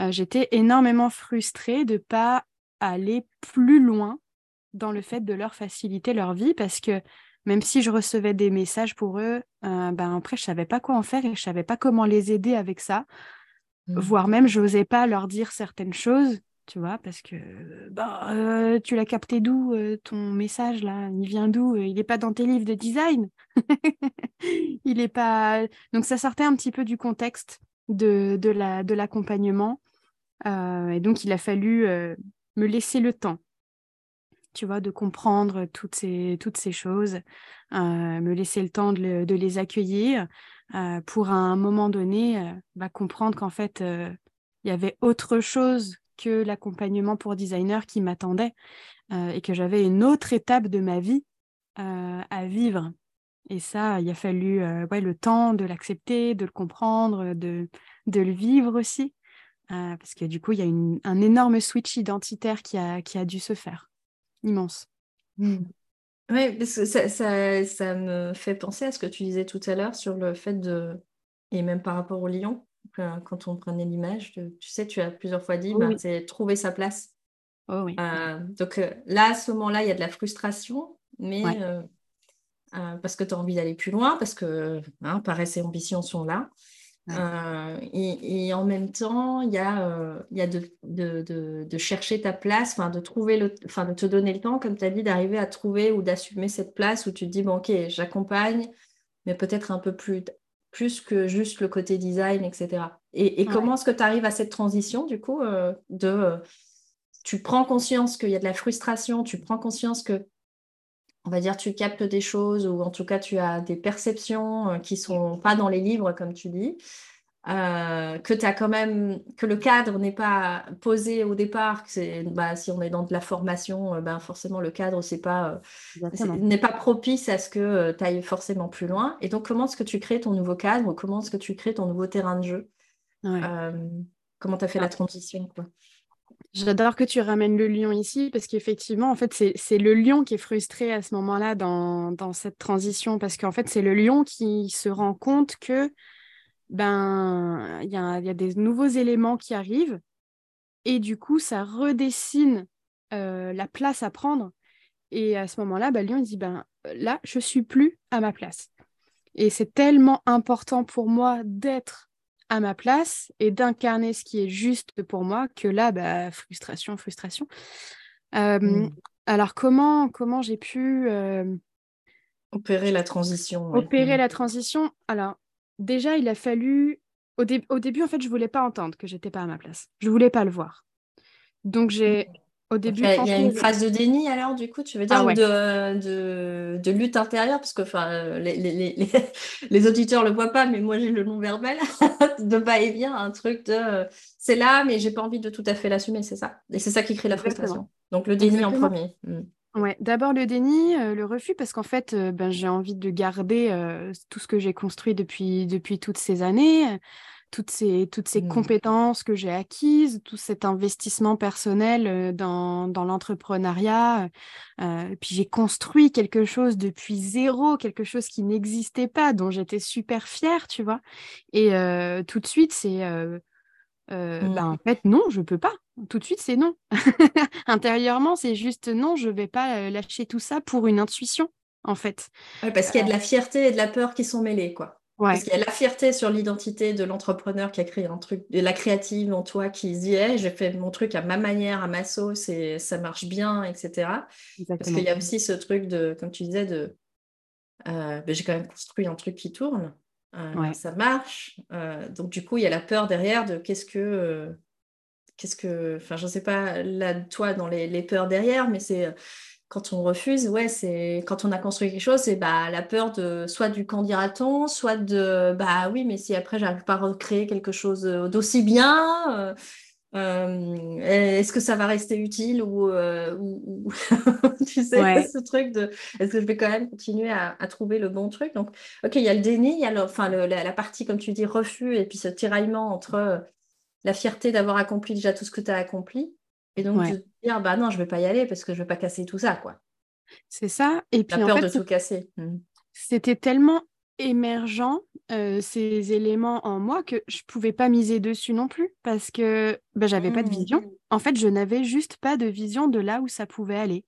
Euh, j'étais énormément frustrée de ne pas aller plus loin dans le fait de leur faciliter leur vie parce que même si je recevais des messages pour eux, euh, ben après, je savais pas quoi en faire et je savais pas comment les aider avec ça. Mmh. Voire même, je n'osais pas leur dire certaines choses, tu vois, parce que euh, tu l'as capté d'où euh, ton message là? Il vient d'où? Il n'est pas dans tes livres de design? *laughs* Il est pas. Donc ça sortait un petit peu du contexte de, de l'accompagnement. et donc il a fallu me laisser le temps tu vois, de comprendre toutes ces, toutes ces choses, euh, me laisser le temps de, les accueillir euh, pour à un moment donné euh, bah, comprendre qu'en fait, il y avait autre chose que l'accompagnement pour designer qui m'attendait et que j'avais une autre étape de ma vie à vivre. Et ça, il a fallu ouais, le temps de l'accepter, de le comprendre, de, de le vivre aussi. parce que du coup, il y a un énorme switch identitaire qui a, qui a dû se faire immense. Hmm. Oui, parce que ça, ça, me fait penser à ce que tu disais tout à l'heure sur le fait de, et même par rapport au lion, quand on prenait l'image, tu sais, tu as plusieurs fois dit, ben, c'est trouver sa place. Oh, oui. Euh, donc euh, là, à ce moment-là, il y a de la frustration, mais euh, parce que tu as envie d'aller plus loin, parce que hein, paresse et ambition sont là. Euh, et, en même temps, il y a, euh, il y a de, de, de, chercher ta place, de trouver le, de te donner le temps, comme tu as dit, d'arriver à trouver ou d'assumer cette place où tu te dis, bon, ok, j'accompagne, mais peut-être un peu plus, plus que juste le côté design, etc. Et, et comment est-ce que tu arrives à cette transition, du coup, euh, de tu prends conscience qu'il y a de la frustration, tu prends conscience que on va dire, tu captes des choses ou en tout cas, tu as des perceptions euh, qui ne sont pas dans les livres, comme tu dis. Euh, que as quand même que le cadre n'est pas posé au départ que bah, si on est dans de la formation euh, ben forcément le cadre c'est pas n'est pas propice à ce que tu ailles forcément plus loin et donc comment est-ce que tu crées ton nouveau cadre comment est-ce que tu crées ton nouveau terrain de jeu? Comment tu as fait la ah. transition quoi? J'adore que tu ramènes le lion ici parce qu'effectivement, en fait, c'est le lion qui est frustré à ce moment-là dans, cette transition parce qu'en fait, c'est le lion qui se rend compte que ben il y a, des nouveaux éléments qui arrivent et du coup, ça redessine euh, la place à prendre. Et à ce moment-là, ben, le lion dit ben là, je suis plus à ma place. Et c'est tellement important pour moi d'être à ma place et d'incarner ce qui est juste pour moi que là, bah, frustration, frustration. Euh, mmh. Alors, comment, comment j'ai pu... Euh, opérer la transition. Opérer mmh. la transition? Alors, déjà, il a fallu... Au, au début, en fait, je voulais pas entendre que j'étais pas à ma place. Je voulais pas le voir. Donc, j'ai au début, il y a, une phase de déni alors, du coup, tu veux dire, ah de, de, lutte intérieure, parce que enfin, les, les, les, *laughs* auditeurs ne le voient pas, mais moi j'ai le nom verbal, *laughs* de va et vient, un truc de c'est là, mais j'ai pas envie de tout à fait l'assumer, c'est ça. Et c'est ça qui crée la frustration. Donc le déni en premier. Hmm. Ouais, d'abord le déni, euh, le refus, parce qu'en fait, euh, ben, j'ai envie de garder euh, tout ce que j'ai construit depuis, depuis toutes ces années toutes ces, toutes ces mmh. compétences que j'ai acquises, tout cet investissement personnel dans, dans l'entrepreneuriat. Euh, puis j'ai construit quelque chose depuis zéro, quelque chose qui n'existait pas, dont j'étais super fière, tu vois. Et tout de suite, c'est... Mmh. ben, en fait, non, je peux pas. Tout de suite, c'est non. *laughs* Intérieurement, c'est juste non, je vais pas lâcher tout ça pour une intuition, en fait. parce qu'il y a de la fierté et de la peur qui sont mêlées, quoi. Parce qu'il y a la fierté sur l'identité de l'entrepreneur qui a créé un truc, de la créative en toi qui se dit hey, j'ai fait mon truc à ma manière, à ma sauce et ça marche bien, etc. Parce qu'il y a aussi ce truc de, comme tu disais, de euh, ben, j'ai quand même construit un truc qui tourne. ça marche. donc du coup, il y a la peur derrière de qu'est-ce que qu'est-ce que, enfin, je ne sais pas là, toi, dans les, peurs derrière, mais c'est quand on refuse, ouais, c'est quand on a construit quelque chose, c'est bah, la peur de soit du quand dira-t-on, soit de bah oui, mais si après j'arrive pas à recréer quelque chose d'aussi bien, euh, euh, est-ce que ça va rester utile ou, euh, *laughs* tu sais ce truc de est-ce que je vais quand même continuer à, trouver le bon truc? Donc ok il y a le déni il y a enfin la, la, partie comme tu dis refus et puis ce tiraillement entre la fierté d'avoir accompli déjà tout ce que tu as accompli. Et donc, de dire, bah non, je vais pas y aller parce que je vais pas casser tout ça, quoi. C'est ça. Et puis, peur de tout casser. Mmh. C'était tellement émergent, euh, ces éléments en moi, que je pouvais pas miser dessus non plus parce que bah, j'avais pas de vision. Mmh. En fait, je n'avais juste pas de vision de là où ça pouvait aller.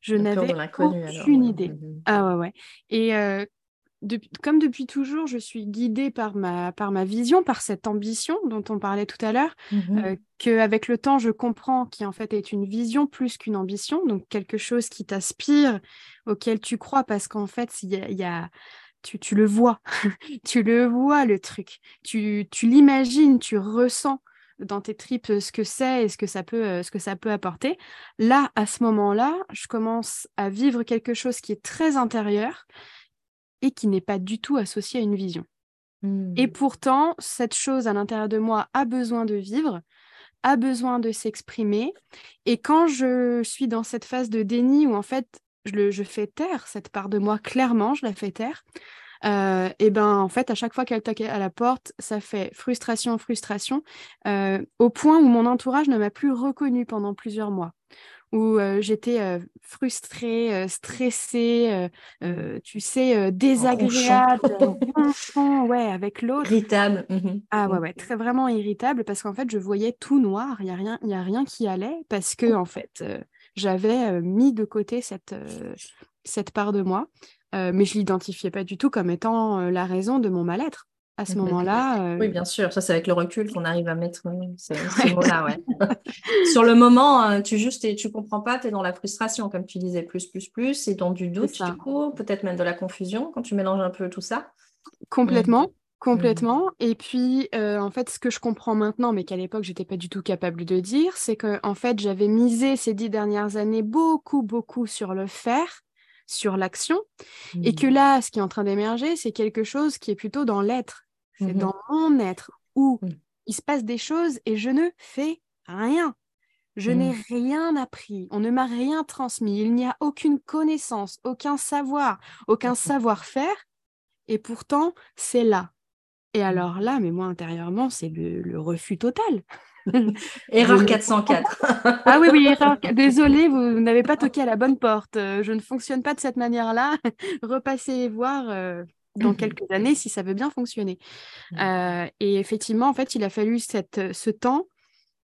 Je n'avais aucune idée. Mmh ah ouais, ouais. Et euh, comme depuis toujours, je suis guidée par ma, par ma vision, par cette ambition dont on parlait tout à l'heure, mmh euh, qu'avec le temps, je comprends qui en fait est une vision plus qu'une ambition, donc quelque chose qui t'aspire, auquel tu crois, parce qu'en fait, il y a, tu, tu, le vois, *laughs* tu le vois le truc, tu, tu l'imagines, tu ressens dans tes tripes ce que c'est et ce que ça peut ce que ça peut apporter. Là, à ce moment-là, je commence à vivre quelque chose qui est très intérieur et qui n'est pas du tout associé à une vision. Et mmh. pourtant, cette chose à l'intérieur de moi a besoin de vivre, a besoin de s'exprimer. Et quand je suis dans cette phase de déni où en fait je, je fais taire cette part de moi, clairement, je la fais taire, euh, et ben en fait à chaque fois qu'elle toque à la porte, ça fait frustration, frustration, euh, au point où mon entourage ne m'a plus reconnue pendant plusieurs mois où j'étais frustrée, stressée, tu sais, désagréable, *laughs* ouais, avec l'autre. Irritable. Mmh ah ouais, mmh. ouais, très vraiment irritable parce qu'en fait, je voyais tout noir, il n'y a, rien, y a rien qui allait parce que, en fait, j'avais mis de côté cette, cette part de moi, mais je l'identifiais pas du tout comme étant la raison de mon mal-être à ce moment-là. Oui, bien sûr. Ça, c'est avec le recul qu'on arrive à mettre ces, *laughs* mots-là. Ouais. Sur le moment, tu juste et tu comprends pas, tu es dans la frustration, comme tu disais, plus, plus, plus, et dans du doute, du coup, peut-être même de la confusion quand tu mélanges un peu tout ça. Complètement. Mmh. Complètement. Et puis, en fait, ce que je comprends maintenant, mais qu'à l'époque, j'étais pas du tout capable de dire, c'est que, en fait, j'avais misé ces dix dernières années beaucoup, beaucoup sur le faire, sur l'action, et que mmh. là, ce qui est en train d'émerger, c'est quelque chose qui est plutôt dans l'être, c'est mmh dans mon être où mmh. il se passe des choses et je ne fais rien. Je n'ai mmh. rien appris, on ne m'a rien transmis, il n'y a aucune connaissance, aucun savoir, aucun savoir-faire, et pourtant c'est là. Et alors là, mais moi intérieurement, c'est le, refus total. *laughs* erreur 404. ah oui, oui, erreur. *laughs* Désolée, vous n'avez pas toqué à la bonne porte. Euh, je ne fonctionne pas de cette manière-là. *laughs* Repassez voir. Euh, dans mmh quelques années si ça veut bien fonctionner. Mmh. Euh, et effectivement, en fait, il a fallu cette, ce temps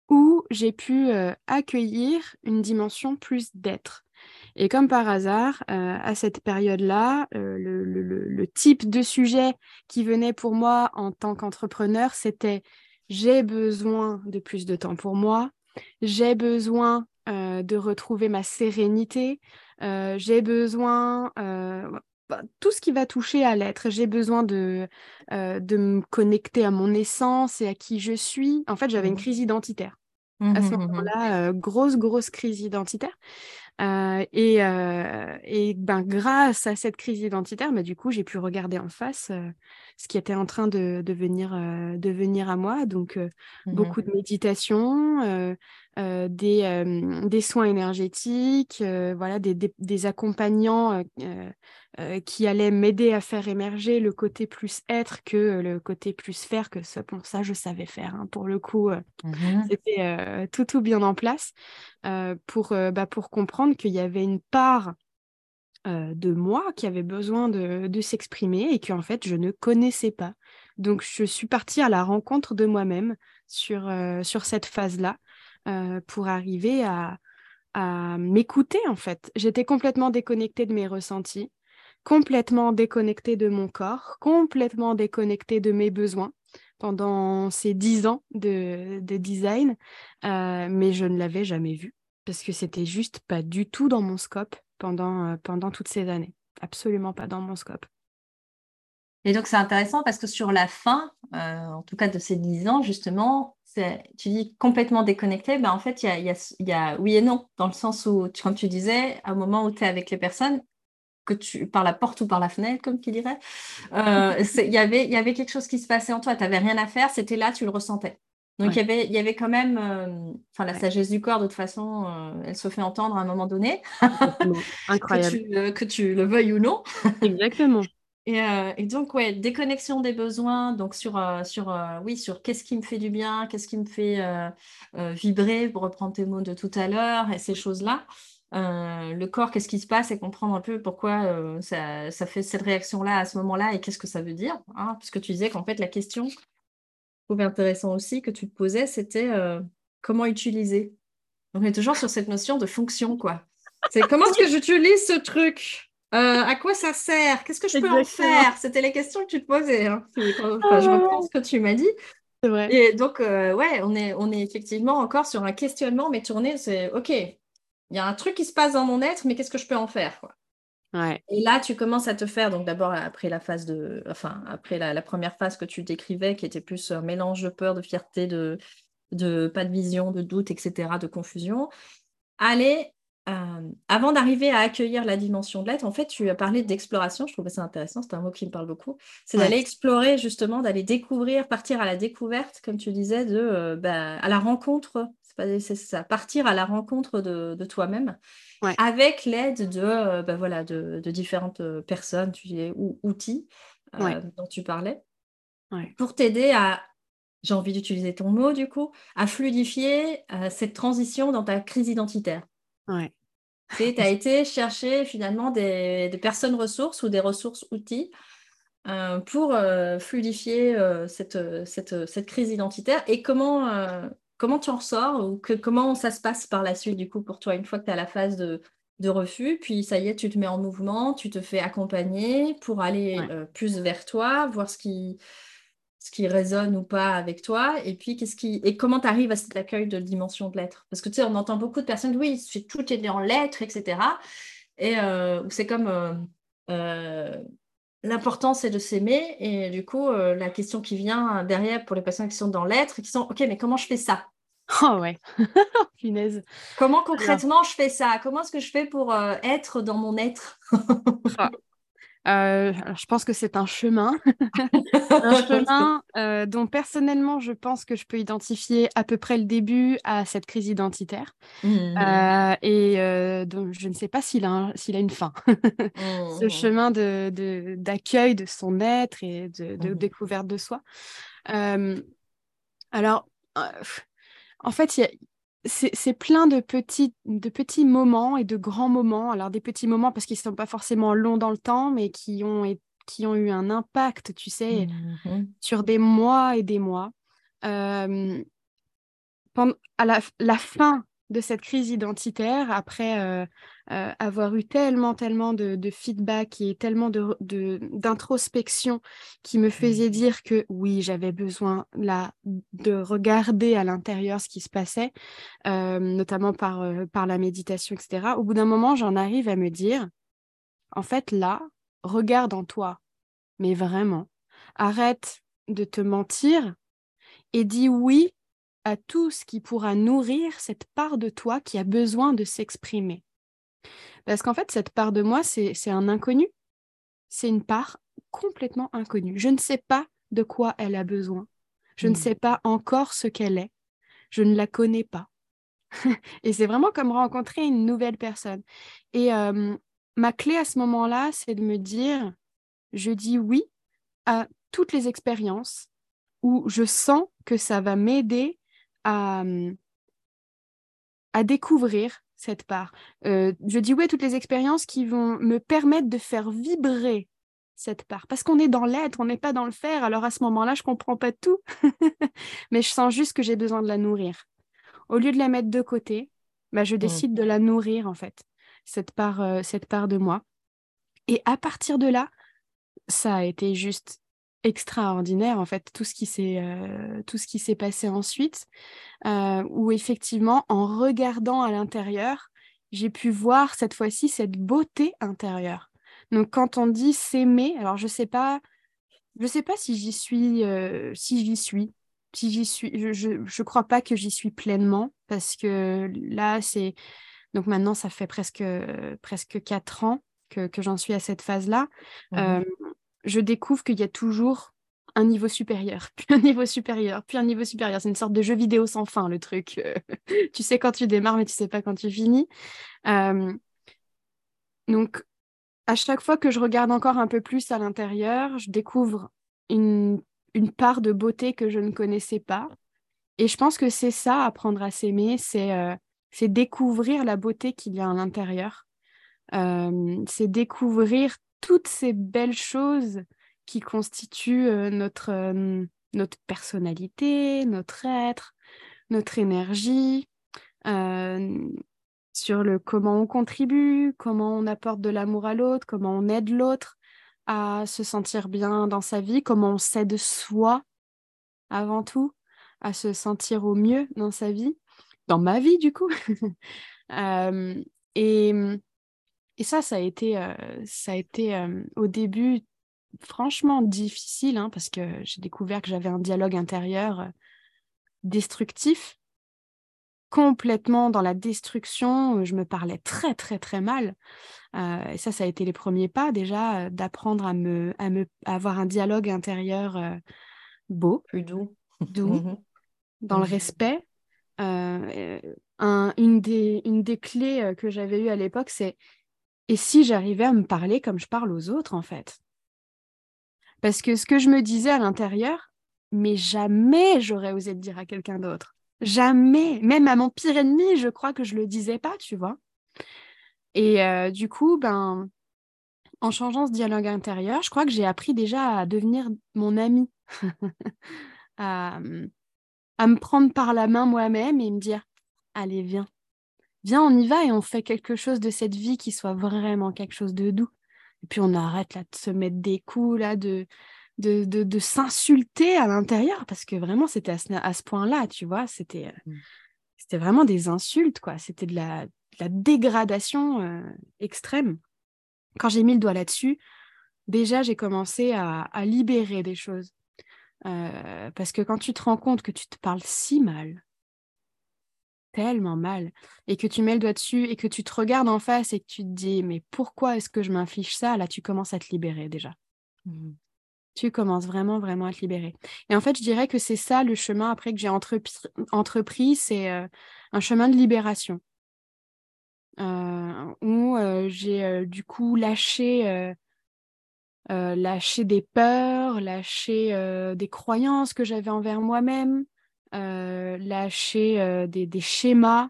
où j'ai pu euh, accueillir une dimension plus d'être. Et comme par hasard, euh, à cette période-là, le, le, le, type de sujet qui venait pour moi en tant qu'entrepreneur, c'était j'ai besoin de plus de temps pour moi, j'ai besoin de retrouver ma sérénité, j'ai besoin tout ce qui va toucher à l'être. J'ai besoin de, euh, de me connecter à mon essence et à qui je suis. En fait, j'avais une mmh crise identitaire. à ce mmh moment-là, euh, grosse, grosse crise identitaire. Euh, et, et ben, grâce à cette crise identitaire, bah, du coup, j'ai pu regarder en face ce qui était en train de, de, venir, de venir à moi. Donc, mmh beaucoup de méditation, des, des, soins énergétiques, voilà, des, des, des accompagnants euh, qui allait m'aider à faire émerger le côté plus être que le côté plus faire, que ça, bon, ça je savais faire. Hein. Pour le coup, euh, mmh c'était euh, tout, tout bien en place pour, bah, pour comprendre qu'il y avait une part de moi qui avait besoin de, de s'exprimer et qu'en fait, je ne connaissais pas. Donc, je suis partie à la rencontre de moi-même sur, sur cette phase-là pour arriver à, m'écouter en fait. J'étais complètement déconnectée de mes ressentis complètement déconnectée de mon corps, complètement déconnectée de mes besoins pendant ces dix ans de, design, euh, mais je ne l'avais jamais vu parce que c'était juste pas du tout dans mon scope pendant, euh, pendant toutes ces années. Absolument pas dans mon scope. Et donc, c'est intéressant parce que sur la fin, euh, en tout cas de ces 10 ans, justement, tu dis complètement déconnecté, ben en fait, il y a, oui et non, dans le sens où, comme tu disais, à un moment où tu es avec les personnes, que tu par la porte ou par la fenêtre, comme tu dirais, euh, il y avait, y avait quelque chose qui se passait en toi, tu n'avais rien à faire, c'était là, tu le ressentais. Donc, il y avait, y avait quand même, euh, enfin, la sagesse du corps, de toute façon, euh, elle se fait entendre à un moment donné. *laughs* Incroyable. que tu le veuilles ou non. Exactement. *laughs* Euh, et, donc, ouais, déconnexion des besoins, donc sur, sur, oui, sur qu'est-ce qui me fait du bien, qu'est-ce qui me fait vibrer, pour reprendre tes mots de tout à l'heure, et ces choses-là. le corps, qu'est-ce qui se passe, et comprendre un peu pourquoi ça, ça, fait cette réaction-là à ce moment-là, et qu'est-ce que ça veut dire. Hein, puisque tu disais qu'en fait, la question, trouvais intéressant aussi, que tu te posais, c'était comment utiliser. On est toujours sur cette notion de fonction, quoi. C'est comment est-ce que j'utilise ce truc? Euh, à quoi ça sert? Qu'est-ce que je peux en faire? C'était les questions que tu te posais. Hein. Enfin, je reprends ce que tu m'as dit. Vrai. Et donc, euh, ouais, on est, on est effectivement encore sur un questionnement, mais tourné, c'est OK, il y a un truc qui se passe dans mon être, mais qu'est-ce que je peux en faire quoi? Et là, tu commences à te faire, donc d'abord après la, première phase que tu décrivais, qui était plus un mélange de peur, de fierté, de, de pas de vision, de doute, etc., de confusion, aller euh, avant d'arriver à accueillir la dimension de l'être, en fait, tu as parlé d'exploration, je trouvais ça intéressant, c'est un mot qui me parle beaucoup, c'est d'aller explorer justement, d'aller découvrir, partir à la découverte, comme tu disais, de, euh, bah, à la rencontre, c'est ça, partir à la rencontre de, toi-même, avec l'aide de, euh, bah, voilà, de, différentes personnes, tu ou outils dont tu parlais, pour t'aider à j'ai envie d'utiliser ton mot du coup, à fluidifier cette transition dans ta crise identitaire. Ouais. Tu as été chercher finalement des, personnes ressources ou des ressources outils euh, pour euh, fluidifier euh, cette, cette, crise identitaire. Et comment, comment tu en ressors ou que, comment ça se passe par la suite du coup pour toi une fois que tu as la phase de, de, refus, puis ça y est, tu te mets en mouvement, tu te fais accompagner pour aller plus vers toi, voir ce qui, ce qui résonne ou pas avec toi, et puis qu'est-ce qui et comment tu arrives à cet accueil de dimension de l'être? Parce que tu sais, on entend beaucoup de personnes, oui, tout est en lettres, etc. Et euh, c'est comme euh, euh, l'important c'est de s'aimer, et du coup, la question qui vient derrière pour les personnes qui sont dans l'être, qui sont, ok, mais comment je fais ça? *laughs* Oh ouais, *laughs* punaise. Comment concrètement je fais ça? Comment est-ce que je fais pour être dans mon être? Ah, *laughs* euh, je pense que c'est un chemin, *laughs* un chemin euh, dont personnellement je pense que je peux identifier à peu près le début à cette crise identitaire. Mmh. Euh, et donc je ne sais pas s'il a, s'il a une fin. *laughs* Ce mmh. chemin de, d'accueil de, son être et de, de mmh. découverte de soi. alors, en fait, il y a, c'est plein de petits, de petits moments et de grands moments. Alors des petits moments parce qu'ils ne sont pas forcément longs dans le temps, mais qui ont, qui ont eu un impact, tu sais, mmh sur des mois et des mois. Euh, pendant, à la, la, fin de cette crise identitaire, après euh, euh, avoir eu tellement, tellement de, feedback et tellement d'introspection de, qui me faisait mmh. dire que oui, j'avais besoin là de regarder à l'intérieur ce qui se passait, euh, notamment par, par la méditation, etc. Au bout d'un moment, j'en arrive à me dire, en fait, là, regarde en toi, mais vraiment, arrête de te mentir et dis oui à tout ce qui pourra nourrir cette part de toi qui a besoin de s'exprimer. Parce qu'en fait, cette part de moi, c'est un inconnu. C'est une part complètement inconnue. Je ne sais pas de quoi elle a besoin. Je ne hmm. sais pas encore ce qu'elle est. Je ne la connais pas. *laughs* et c'est vraiment comme rencontrer une nouvelle personne. Et euh, ma clé à ce moment-là, c'est de me dire, je dis oui à toutes les expériences où je sens que ça va m'aider à, à découvrir cette part. Euh, je dis oui à toutes les expériences qui vont me permettre de faire vibrer cette part. Parce qu'on est dans l'être, on n'est pas dans le faire. Alors à ce moment-là, je ne comprends pas tout. *laughs* Mais je sens juste que j'ai besoin de la nourrir. Au lieu de la mettre de côté, bah, je mmh. décide de la nourrir, en fait, cette part, euh, cette part de moi. Et à partir de là, ça a été juste extraordinaire en fait tout ce qui s'est euh, tout ce qui s'est passé ensuite euh, où effectivement en regardant à l'intérieur j'ai pu voir cette fois-ci cette beauté intérieure donc quand on dit s'aimer alors je sais pas je sais pas si j'y suis, si j'y suis, si j'y suis. Je, je, crois pas que j'y suis pleinement parce que là, c'est donc maintenant, ça fait presque presque quatre ans que, que j'en suis à cette phase-là. Mmh je découvre qu'il y a toujours un niveau supérieur, *laughs* puis un niveau supérieur, puis un niveau supérieur. C'est une sorte de jeu vidéo sans fin, le truc. *laughs* tu sais quand tu démarres, mais tu sais pas quand tu finis. donc, à chaque fois que je regarde encore un peu plus à l'intérieur, je découvre une, une, part de beauté que je ne connaissais pas. Et je pense que c'est ça, apprendre à s'aimer, c'est euh, découvrir la beauté qu'il y a à l'intérieur. Euh, c'est découvrir toutes ces belles choses qui constituent euh, notre, euh, notre personnalité, notre être, notre énergie, euh, sur le comment on contribue, comment on apporte de l'amour à l'autre, comment on aide l'autre à se sentir bien dans sa vie, comment on s'aide soi avant tout, à se sentir au mieux dans sa vie, dans ma vie du coup. *laughs* et, et ça, ça a été, ça a été au début franchement difficile hein, parce que j'ai découvert que j'avais un dialogue intérieur euh, destructif, complètement dans la destruction. Je me parlais très très très mal. Euh, et ça, ça a été les premiers pas déjà euh, d'apprendre à me, à me avoir un dialogue intérieur beau, plus doux, doux, mmh *laughs* dans le mmh respect. Un, une, des, une des clés que j'avais eues à l'époque, c'est et si j'arrivais à me parler comme je parle aux autres, en fait? Parce que ce que je me disais à l'intérieur, mais jamais j'aurais osé le dire à quelqu'un d'autre. Jamais. Même à mon pire ennemi, je crois que je le disais pas, tu vois. Et euh, du coup, ben, en changeant ce dialogue intérieur, je crois que j'ai appris déjà à devenir mon ami, *laughs* à, à, me prendre par la main moi-même et me dire, allez, viens, viens, on y va et on fait quelque chose de cette vie qui soit vraiment quelque chose de doux. Et puis on arrête là de se mettre des coups, là, de, de, de, s'insulter à l'intérieur, parce que vraiment, c'était à ce, point-là, tu vois, c'était euh, mmh. c'était vraiment des insultes, quoi. C'était de la, la dégradation euh, extrême. Quand j'ai mis le doigt là-dessus, déjà, j'ai commencé à, à, libérer des choses. Euh, parce que quand tu te rends compte que tu te parles si mal, tellement mal et que tu mets le doigt dessus et que tu te regardes en face et que tu te dis mais pourquoi est-ce que je m'inflige ça? Là tu commences à te libérer déjà. Mmh. tu commences vraiment vraiment à te libérer. Et en fait je dirais que c'est ça le chemin après que j'ai entrepris, c'est euh, un chemin de libération. Euh, où euh, j'ai du coup lâché des peurs lâché des croyances que j'avais envers moi-même. euh, lâcher euh, des, schémas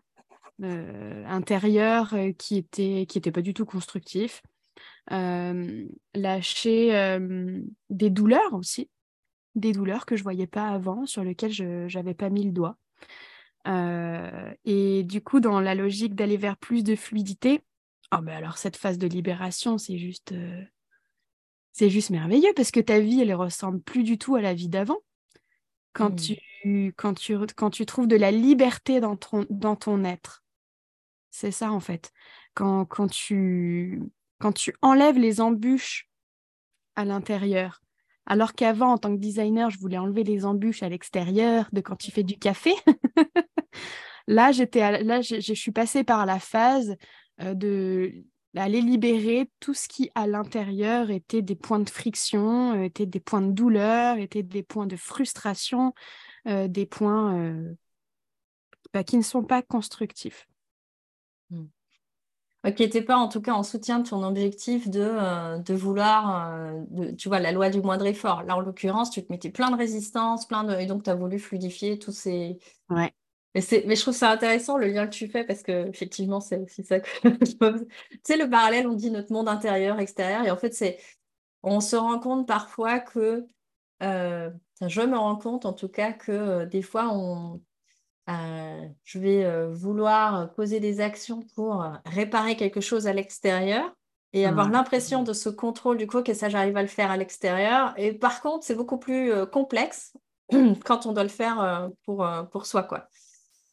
euh, intérieurs qui étaient qui étaient pas du tout constructifs, lâcher des douleurs aussi, des douleurs que je voyais pas avant, sur lesquelles je n'avais pas mis le doigt. et du coup, dans la logique d'aller vers plus de fluidité, oh ben alors cette phase de libération, c'est juste, c'est juste merveilleux parce que ta vie, elle ressemble plus du tout à la vie d'avant. Quand, mmh. tu, quand, tu, quand tu trouves de la liberté dans ton, dans ton être. C'est ça en fait. Quand, quand, tu, quand tu enlèves les embûches à l'intérieur, alors qu'avant, en tant que designer, je voulais enlever les embûches à l'extérieur de quand tu fais du café. *laughs* là, j'étais, là, je, je, suis passée par la phase euh, de aller libérer tout ce qui à l'intérieur était des points de friction, euh, était des points de douleur, était des points de frustration, euh, des points euh, bah, qui ne sont pas constructifs. Hmm. Qui n'était pas en tout cas en soutien de ton objectif de, de vouloir, de, tu vois, la loi du moindre effort. Là, en l'occurrence, tu te mettais plein de résistance, plein de... et donc tu as voulu fluidifier tous ces, ouais. Mais, mais je trouve ça intéressant le lien que tu fais parce que effectivement c'est aussi ça que *laughs* je Tu sais, le parallèle, on dit notre monde intérieur, extérieur, et en fait, c'est on se rend compte parfois que euh, je me rends compte en tout cas que euh, des fois on euh, je vais vouloir poser des actions pour réparer quelque chose à l'extérieur et avoir l'impression de ce contrôle du coup que ça j'arrive à le faire à l'extérieur. Et par contre, c'est beaucoup plus complexe *clears throat* quand on doit le faire pour, pour soi quoi.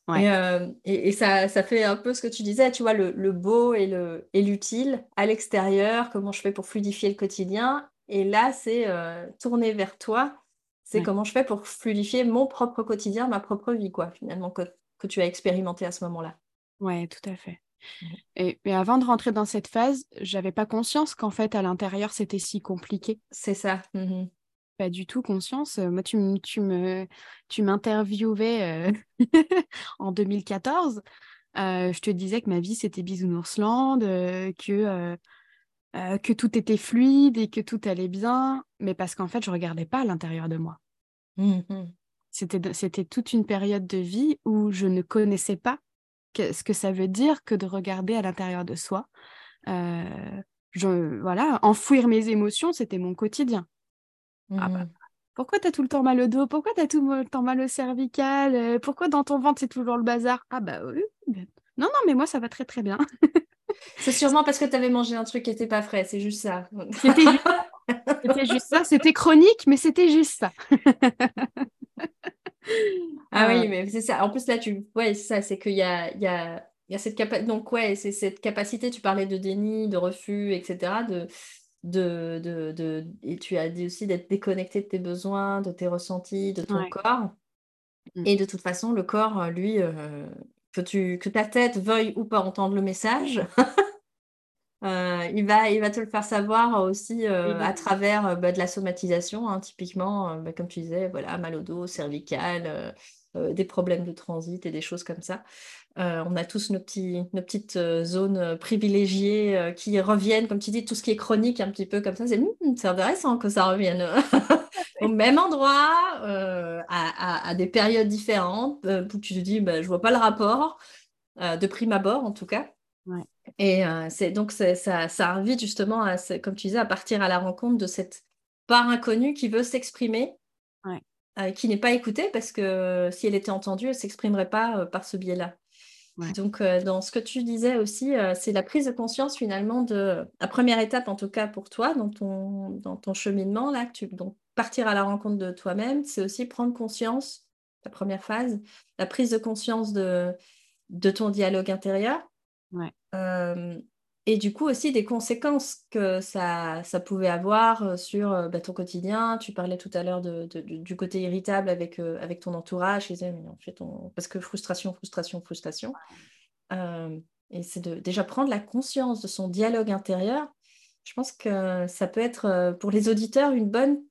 Euh, et, ça, ça, fait un peu ce que tu disais, tu vois, le, beau et l'utile à l'extérieur, comment je fais pour fluidifier le quotidien. Et là, c'est tourner vers toi. C'est comment je fais pour fluidifier mon propre quotidien, ma propre vie, quoi, finalement, que, que tu as expérimenté à ce moment-là. Oui, tout à fait. Et, avant de rentrer dans cette phase, j'avais pas conscience qu'en fait, à l'intérieur, c'était si compliqué. C'est ça. Mmh pas du tout conscience. Moi, tu, tu me, tu m'interviewais euh, *laughs* en 2014. Euh, je te disais que ma vie, c'était Bisounoursland, euh, que, que tout était fluide et que tout allait bien, mais parce qu'en fait, je regardais pas à l'intérieur de moi. Mmh c'était, c'était toute une période de vie où je ne connaissais pas ce que ça veut dire que de regarder à l'intérieur de soi. je, voilà, enfouir mes émotions, c'était mon quotidien. Ah bah, mmh. pourquoi tu as tout le temps mal au dos? Pourquoi tu as tout le temps mal au cervical? Euh, Pourquoi dans ton ventre c'est toujours le bazar? Ah bah oui. Non, non, mais moi ça va très très bien. *laughs* c'est sûrement parce que tu avais mangé un truc qui n'était pas frais, c'est juste ça. C'était juste... ça, c'était chronique, mais c'était juste ça. *laughs* ah oui, mais c'est ça. En plus là, tu... Ouais, c'est ça, c'est qu'il y a, y, a... y a cette capacité. Donc ouais, c'est cette capacité, tu parlais de déni, de refus, etc. de de, de, de, et tu as dit aussi d'être déconnecté de tes besoins, de tes ressentis, de ton corps. Mmh. Et de toute façon, le corps, lui, euh, que, tu, que ta tête veuille ou pas entendre le message, *laughs* euh, il, va, il va te le faire savoir aussi euh, à travers bah, de la somatisation, hein, typiquement, bah, comme tu disais, voilà, mal au dos, cervical, des problèmes de transit et des choses comme ça. Euh, on a tous nos, petits, nos petites euh, zones euh, privilégiées qui reviennent, comme tu dis, tout ce qui est chronique, un petit peu comme ça. C'est hmm, intéressant que ça revienne *laughs* *laughs* au même endroit, à, des périodes différentes, où tu te dis, bah, je vois pas le rapport, de prime abord en tout cas. Et c'est donc ça, ça invite justement, à, comme tu disais, à partir à la rencontre de cette part inconnue qui veut s'exprimer. Qui n'est pas écoutée parce que si elle était entendue, elle ne s'exprimerait pas par ce biais-là. Donc, euh, dans ce que tu disais aussi, euh, c'est la prise de conscience finalement de la première étape, en tout cas pour toi, dans ton, dans ton cheminement, là, tu, donc partir à la rencontre de toi-même, c'est aussi prendre conscience, la première phase, la prise de conscience de, de ton dialogue intérieur. Ouais. Euh, et du coup aussi des conséquences que ça, ça pouvait avoir euh, sur euh, bah, ton quotidien. Tu parlais tout à l'heure de, du côté irritable avec, euh, avec ton entourage. mais en fait, Parce que frustration, frustration, frustration. et c'est de déjà prendre la conscience de son dialogue intérieur. Je pense que ça peut être pour les auditeurs une bonne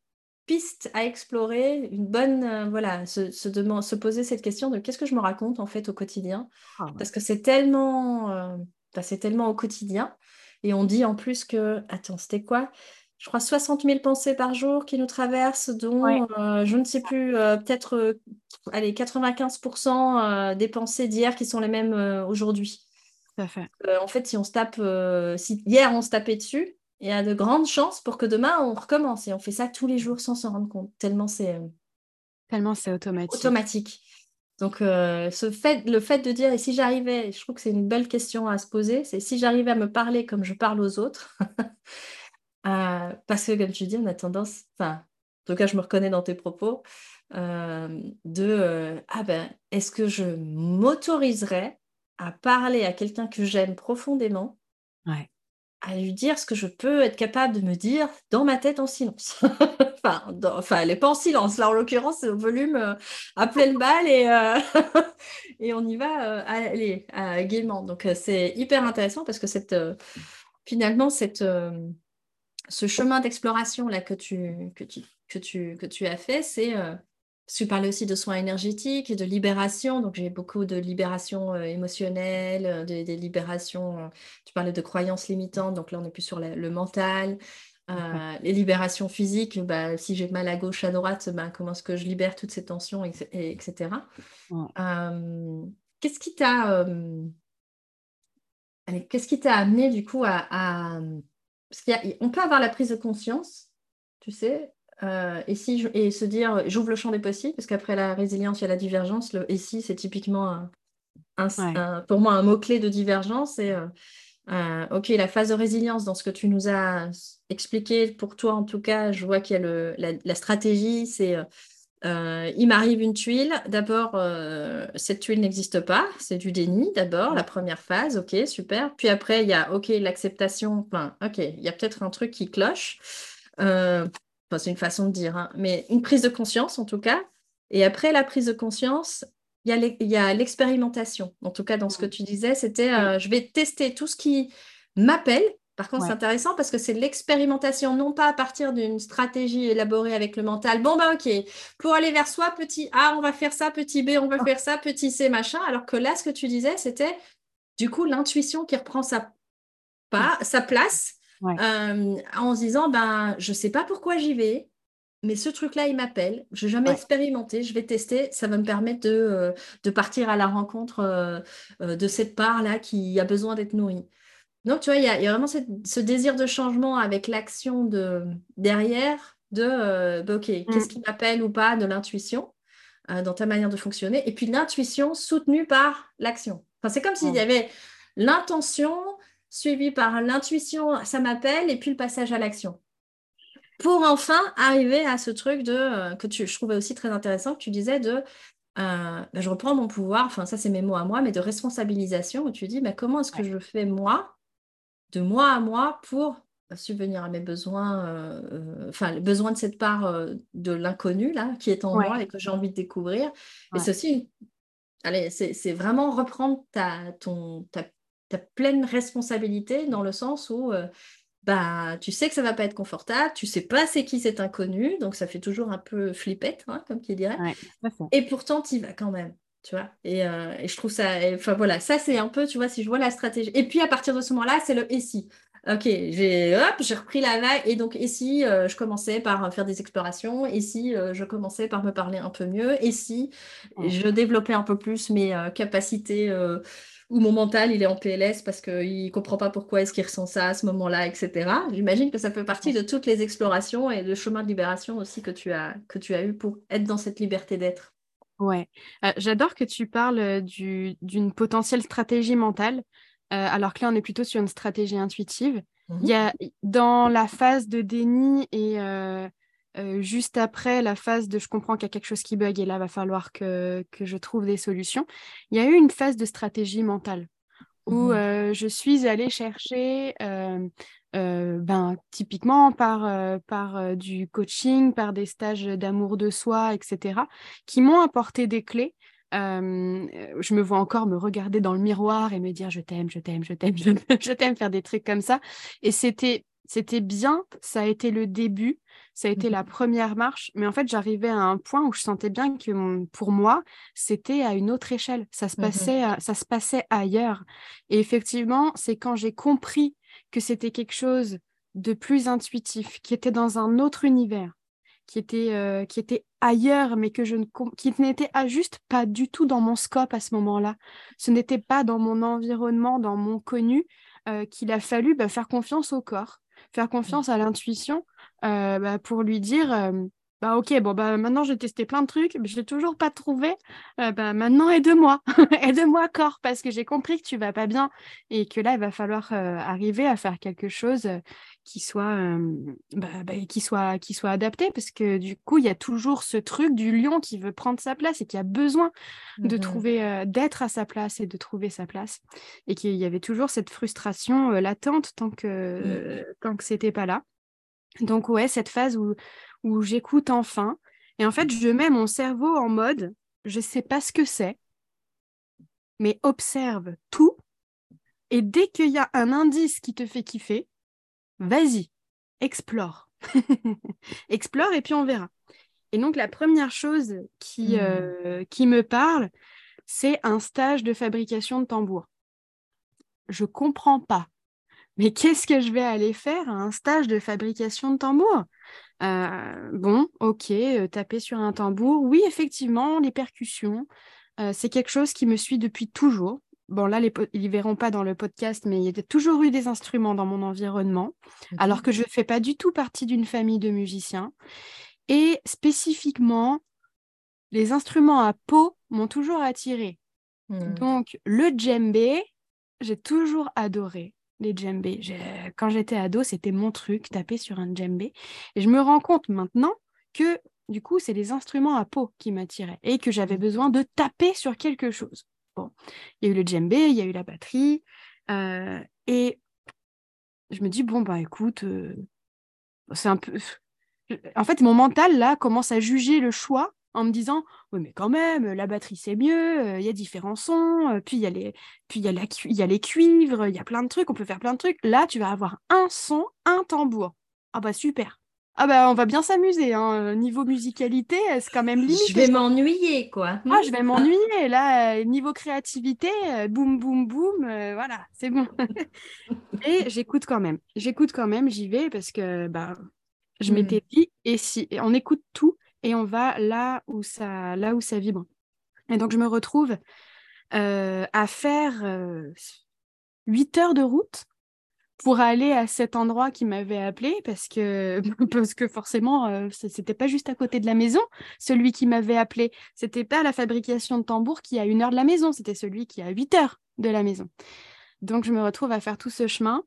piste à explorer, une bonne, voilà, se, se, se, poser cette question de qu'est-ce que je me raconte en fait au quotidien? Ah parce que c'est tellement c'est tellement au quotidien. Et on dit en plus que, attends, c'était quoi? Je crois 60 000 pensées par jour qui nous traversent, dont euh, je ne sais plus, euh, peut-être euh, allez, 95% des pensées d'hier qui sont les mêmes aujourd'hui. fait. en fait, si on se tape, si hier on se tapait dessus, il y a de grandes chances pour que demain on recommence. Et on fait ça tous les jours sans s'en rendre compte, tellement c'est. Tellement c'est automatique. Automatique. Donc, euh, ce fait, le fait de dire, et si j'arrivais, je trouve que c'est une belle question à se poser, c'est si j'arrivais à me parler comme je parle aux autres, *laughs* euh, parce que comme tu dis, on a tendance, enfin, en tout cas, je me reconnais dans tes propos, euh, de, ah ben, est-ce que je m'autoriserais à parler à quelqu'un que j'aime profondément à lui dire ce que je peux être capable de me dire dans ma tête en silence. *laughs* enfin, enfin, elle n'est pas en silence. Là, en l'occurrence, c'est au volume euh, à pleine balle et, euh, *laughs* et on y va euh, allez, gaiement. Donc, c'est hyper intéressant parce que cette, finalement, cette, ce chemin d'exploration là que tu, que, tu, que, tu, que tu as fait, c'est tu parlais aussi de soins énergétiques et de libération. Donc, j'ai beaucoup de libération euh, émotionnelle, euh, des, libérations. Euh, tu parlais de croyances limitantes. Donc, là, on est plus sur le mental. les libérations physiques, bah, si j'ai mal à gauche, à droite, bah, comment est-ce que je libère toutes ces tensions, etc. qu'est-ce qui t'a qu'est-ce qui t'a amené du coup à, à... Parce qu'on peut avoir la prise de conscience, tu sais, euh, et, si et se dire, j'ouvre le champ des possibles, parce qu'après la résilience, il y a la divergence. Le et si, c'est typiquement un, pour moi un mot-clé de divergence. Et, euh, euh, ok, la phase de résilience, dans ce que tu nous as expliqué, pour toi en tout cas, je vois qu'il y a le, la, stratégie, c'est il m'arrive une tuile. D'abord, cette tuile n'existe pas, c'est du déni d'abord, la première phase, ok, super. Puis après, il y a ok, l'acceptation, enfin, ok, il y a peut-être un truc qui cloche. euh, c'est une façon de dire, hein, mais une prise de conscience en tout cas. Et après la prise de conscience, il y a l'expérimentation. En tout cas, dans ce que tu disais, c'était euh, je vais tester tout ce qui m'appelle. Par contre, c'est intéressant parce que c'est l'expérimentation, non pas à partir d'une stratégie élaborée avec le mental. Bon, ben ok, pour aller vers soi, petit A, on va faire ça, petit B, on va faire ça, petit C, machin. Alors que là, ce que tu disais, c'était du coup l'intuition qui reprend sa, pas, sa place euh, en se disant, ben, je ne sais pas pourquoi j'y vais, mais ce truc-là, il m'appelle. Je n'ai jamais expérimenté, je vais tester. Ça va me permettre de, euh, de partir à la rencontre euh, de cette part-là qui a besoin d'être nourrie. Donc, tu vois, il y, a vraiment ce désir de changement avec l'action de, derrière de, bah, OK, qu'est-ce mm. qui m'appelle ou pas de l'intuition dans ta manière de fonctionner. Et puis l'intuition soutenue par l'action. Enfin, c'est comme s'il y avait l'intention suivi par l'intuition, ça m'appelle, et puis le passage à l'action. Pour enfin arriver à ce truc de euh, que tu, je trouvais aussi très intéressant, que tu disais de euh, bah, je reprends mon pouvoir, enfin ça c'est mes mots à moi, mais de responsabilisation, où tu dis bah, comment est-ce que je fais moi, de moi à moi, pour subvenir à mes besoins, euh, enfin le besoin de cette part de l'inconnu là qui est en moi et que j'ai envie de découvrir. Et c'est aussi, allez, c'est vraiment reprendre ta, ton, ta ta pleine responsabilité dans le sens où euh, bah, tu sais que ça va pas être confortable, tu sais pas c'est qui cet inconnu, donc ça fait toujours un peu flippette, hein, comme qui dirait. et pourtant, tu y vas quand même, tu vois. Et, euh, et je trouve ça, enfin voilà, ça c'est un peu, tu vois, si je vois la stratégie. Et puis à partir de ce moment-là, c'est le et si. Ok, j'ai j'ai repris la vague et donc et si euh, je commençais par faire des explorations, et si je commençais par me parler un peu mieux, et si je développais un peu plus mes capacités ou mon mental, il est en PLS parce qu'il ne comprend pas pourquoi est-ce qu'il ressent ça à ce moment-là, etc. J'imagine que ça fait partie de toutes les explorations et le chemin de libération aussi que tu as, que tu as eu pour être dans cette liberté d'être. Ouais, euh, j'adore que tu parles euh, d'une potentielle stratégie mentale, euh, alors que là, on est plutôt sur une stratégie intuitive. Mmh y a dans la phase de déni et euh, juste après la phase de je comprends qu'il y a quelque chose qui bug et là, va falloir que, que je trouve des solutions, il y a eu une phase de stratégie mentale où mmh euh, je suis allée chercher, euh, ben, typiquement par, par du coaching, par des stages d'amour de soi, etc., qui m'ont apporté des clés. je me vois encore me regarder dans le miroir et me dire je t'aime, je t'aime, je t'aime, je t'aime, *laughs* faire des trucs comme ça. Et c'était c'était bien, ça a été le début, ça a été la mmh première marche, mais en fait, j'arrivais à un point où je sentais bien que pour moi, c'était à une autre échelle, ça se, mmh passait, ça se passait ailleurs. Et effectivement, c'est quand j'ai compris que c'était quelque chose de plus intuitif, qui était dans un autre univers, qui était, euh, qui était ailleurs, mais que je ne qui n'était juste pas du tout dans mon scope à ce moment-là. Ce n'était pas dans mon environnement, dans mon connu, euh, qu'il a fallu bah, faire confiance au corps faire confiance à l'intuition euh, bah, pour lui dire euh, bah ok bon bah maintenant j'ai testé plein de trucs mais je l'ai toujours pas trouvé. Euh, bah maintenant aide-moi. *laughs* Aide-moi corps parce que j'ai compris que tu vas pas bien et que là il va falloir arriver à faire quelque chose qui soit bah, bah, qui soit qui soit adapté parce que du coup il y a toujours ce truc du lion qui veut prendre sa place et qui a besoin de mmh trouver d'être à sa place et de trouver sa place. Et qu'il y avait toujours cette frustration latente tant que mmh. tant que c'était pas là donc ouais cette phase où où j'écoute enfin. Et en fait, je mets mon cerveau en mode, je ne sais pas ce que c'est, mais observe tout. Et dès qu'il y a un indice qui te fait kiffer, vas-y, explore. *laughs* explore et puis on verra. Et donc la première chose qui, mmh. euh, qui me parle, c'est un stage de fabrication de tambours. Je comprends pas. Mais qu'est-ce que je vais aller faire à un stage de fabrication de tambours? Euh, bon, ok, euh, taper sur un tambour. Oui, effectivement, les percussions, euh, c'est quelque chose qui me suit depuis toujours. Bon, là, les ils ne verront pas dans le podcast, mais il y a toujours eu des instruments dans mon environnement, alors que je ne fais pas du tout partie d'une famille de musiciens. Et spécifiquement, les instruments à peau m'ont toujours attiré. Mmh. Donc, le djembé, j'ai toujours adoré les djembés. Quand j'étais ado, c'était mon truc, taper sur un djembé. Et je me rends compte maintenant que du coup, c'est les instruments à peau qui m'attiraient et que j'avais mmh. besoin de taper sur quelque chose. Bon, il y a eu le djembé, il y a eu la batterie. Euh, et je me dis, bon, bah écoute, euh, c'est un peu. En fait, mon mental, là, commence à juger le choix en me disant Oui, mais quand même, la batterie, c'est mieux, il y a différents sons, puis il y, a les... puis y, a la... y a les cuivres, il y a plein de trucs, on peut faire plein de trucs. Là, tu vas avoir un son, un tambour. Ah bah super. Ah bah on va bien s'amuser. Hein. Niveau musicalité, c'est quand même limité. Je vais m'ennuyer, quoi. Ah, je vais m'ennuyer. Là, niveau créativité, boum, boum, boum, voilà, c'est bon. *laughs* Et j'écoute quand même. J'écoute quand même, j'y vais parce que bah, je hmm. m'étais dit, et si on écoute tout et on va là où ça, là où ça vibre. Et donc je me retrouve à faire 8 heures de route pour aller à cet endroit qui m'avait appelé parce que *laughs* parce que forcément euh, c'était pas juste à côté de la maison celui qui m'avait appelé c'était pas la fabrication de tambour qui à une heure de la maison c'était celui qui à 8 heures de la maison donc je me retrouve à faire tout ce chemin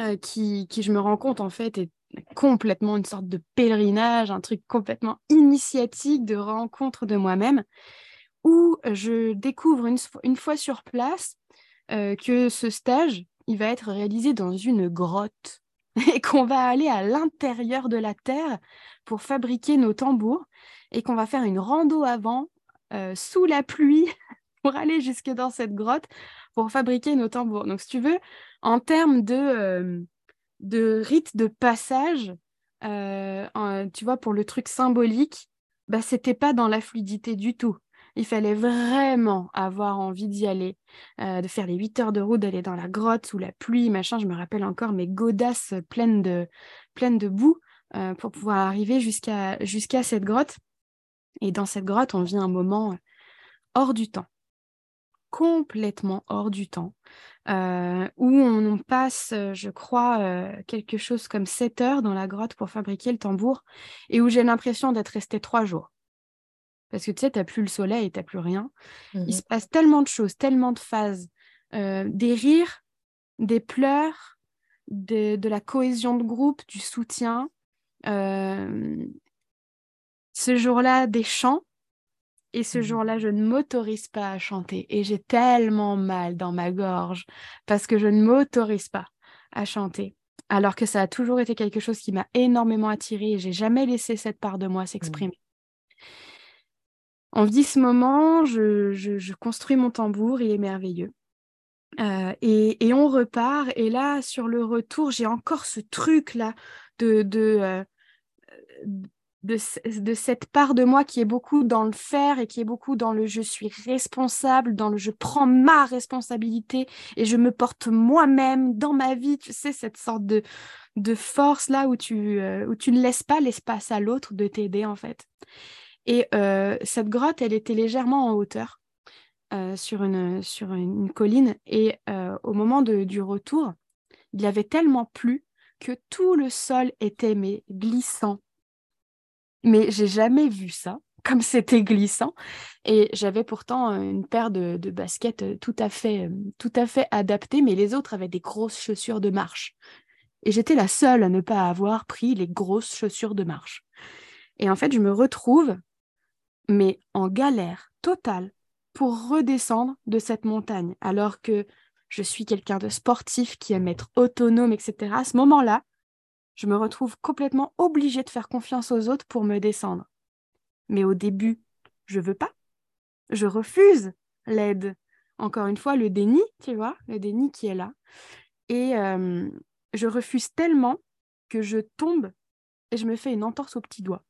euh, qui, qui je me rends compte en fait est complètement une sorte de pèlerinage un truc complètement initiatique de rencontre de moi-même où je découvre une, fois sur place euh, que ce stage il va être réalisé dans une grotte *laughs* et qu'on va aller à l'intérieur de la terre pour fabriquer nos tambours et qu'on va faire une rando avant euh, sous la pluie *laughs* pour aller jusque dans cette grotte pour fabriquer nos tambours. Donc, si tu veux, en termes de, euh, de rite de passage, euh, tu vois, pour le truc symbolique, bah, c'était pas dans la fluidité du tout. Il fallait vraiment avoir envie d'y aller, euh, de faire les 8 heures de route, d'aller dans la grotte sous la pluie, machin. Je me rappelle encore mes godasses pleines de, pleines de boue euh, pour pouvoir arriver jusqu'à jusqu'à cette grotte. Et dans cette grotte, on vit un moment hors du temps, complètement hors du temps, euh, où on, passe, je crois, quelque chose comme 7 heures dans la grotte pour fabriquer le tambour, et où j'ai l'impression d'être restée trois jours parce que tu sais, tu n'as plus le soleil, tu n'as plus rien. Il mmh se passe tellement de choses, tellement de phases, euh, des rires, des pleurs, de, la cohésion de groupe, du soutien. Euh, ce jour-là, des chants. Et ce mmh jour-là, je ne m'autorise pas à chanter. Et j'ai tellement mal dans ma gorge parce que je ne m'autorise pas à chanter. Alors que ça a toujours été quelque chose qui m'a énormément attirée et j'ai jamais laissé cette part de moi mmh. s'exprimer. On vit ce moment, je, construis mon tambour, il est merveilleux. Euh, et, on repart. Et là, sur le retour, j'ai encore ce truc-là de, de, euh, de, cette part de moi qui est beaucoup dans le faire et qui est beaucoup dans le je suis responsable, dans le je prends ma responsabilité et je me porte moi-même dans ma vie. Tu sais, cette sorte de, de force-là où, tu euh, où tu ne laisses pas l'espace à l'autre de t'aider, en fait. Et euh, cette grotte, elle était légèrement en hauteur euh, sur, une, sur une colline. Et au moment du retour, il y avait tellement plu que tout le sol était mais, glissant. Mais j'ai jamais vu ça, *laughs* comme c'était glissant. Et j'avais pourtant une paire de, baskets tout à, fait, tout à fait adaptées, mais les autres avaient des grosses chaussures de marche. Et j'étais la seule à ne pas avoir pris les grosses chaussures de marche. Et en fait, je me retrouve mais en galère totale pour redescendre de cette montagne, alors que je suis quelqu'un de sportif qui aime être autonome, etc. À ce moment-là, je me retrouve complètement obligée de faire confiance aux autres pour me descendre. Mais au début, je veux pas. Je refuse l'aide. Encore une fois, le déni, tu vois, le déni qui est là. Et euh, je refuse tellement que je tombe et je me fais une entorse au petit doigt.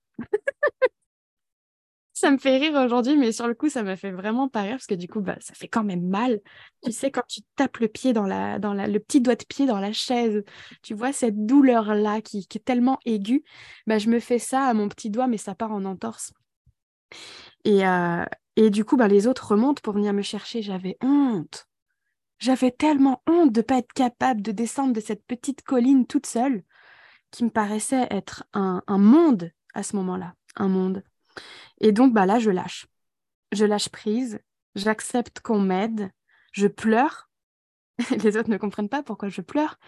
Ça me fait rire aujourd'hui, mais sur le coup, ça m'a fait vraiment pas rire parce que du coup, bah, ça fait quand même mal. Tu sais, quand tu tapes le pied dans la, dans la, le petit doigt de pied dans la chaise, tu vois cette douleur-là qui, est tellement aiguë. Bah, je me fais ça à mon petit doigt, mais ça part en entorse. Et, euh, et du coup, bah, les autres remontent pour venir me chercher. J'avais honte. J'avais tellement honte de ne pas être capable de descendre de cette petite colline toute seule, qui me paraissait être un, un monde à ce moment-là, un monde. Et donc, bah là, je lâche. Je lâche prise, j'accepte qu'on m'aide, je pleure. *laughs* Les autres ne comprennent pas pourquoi je pleure.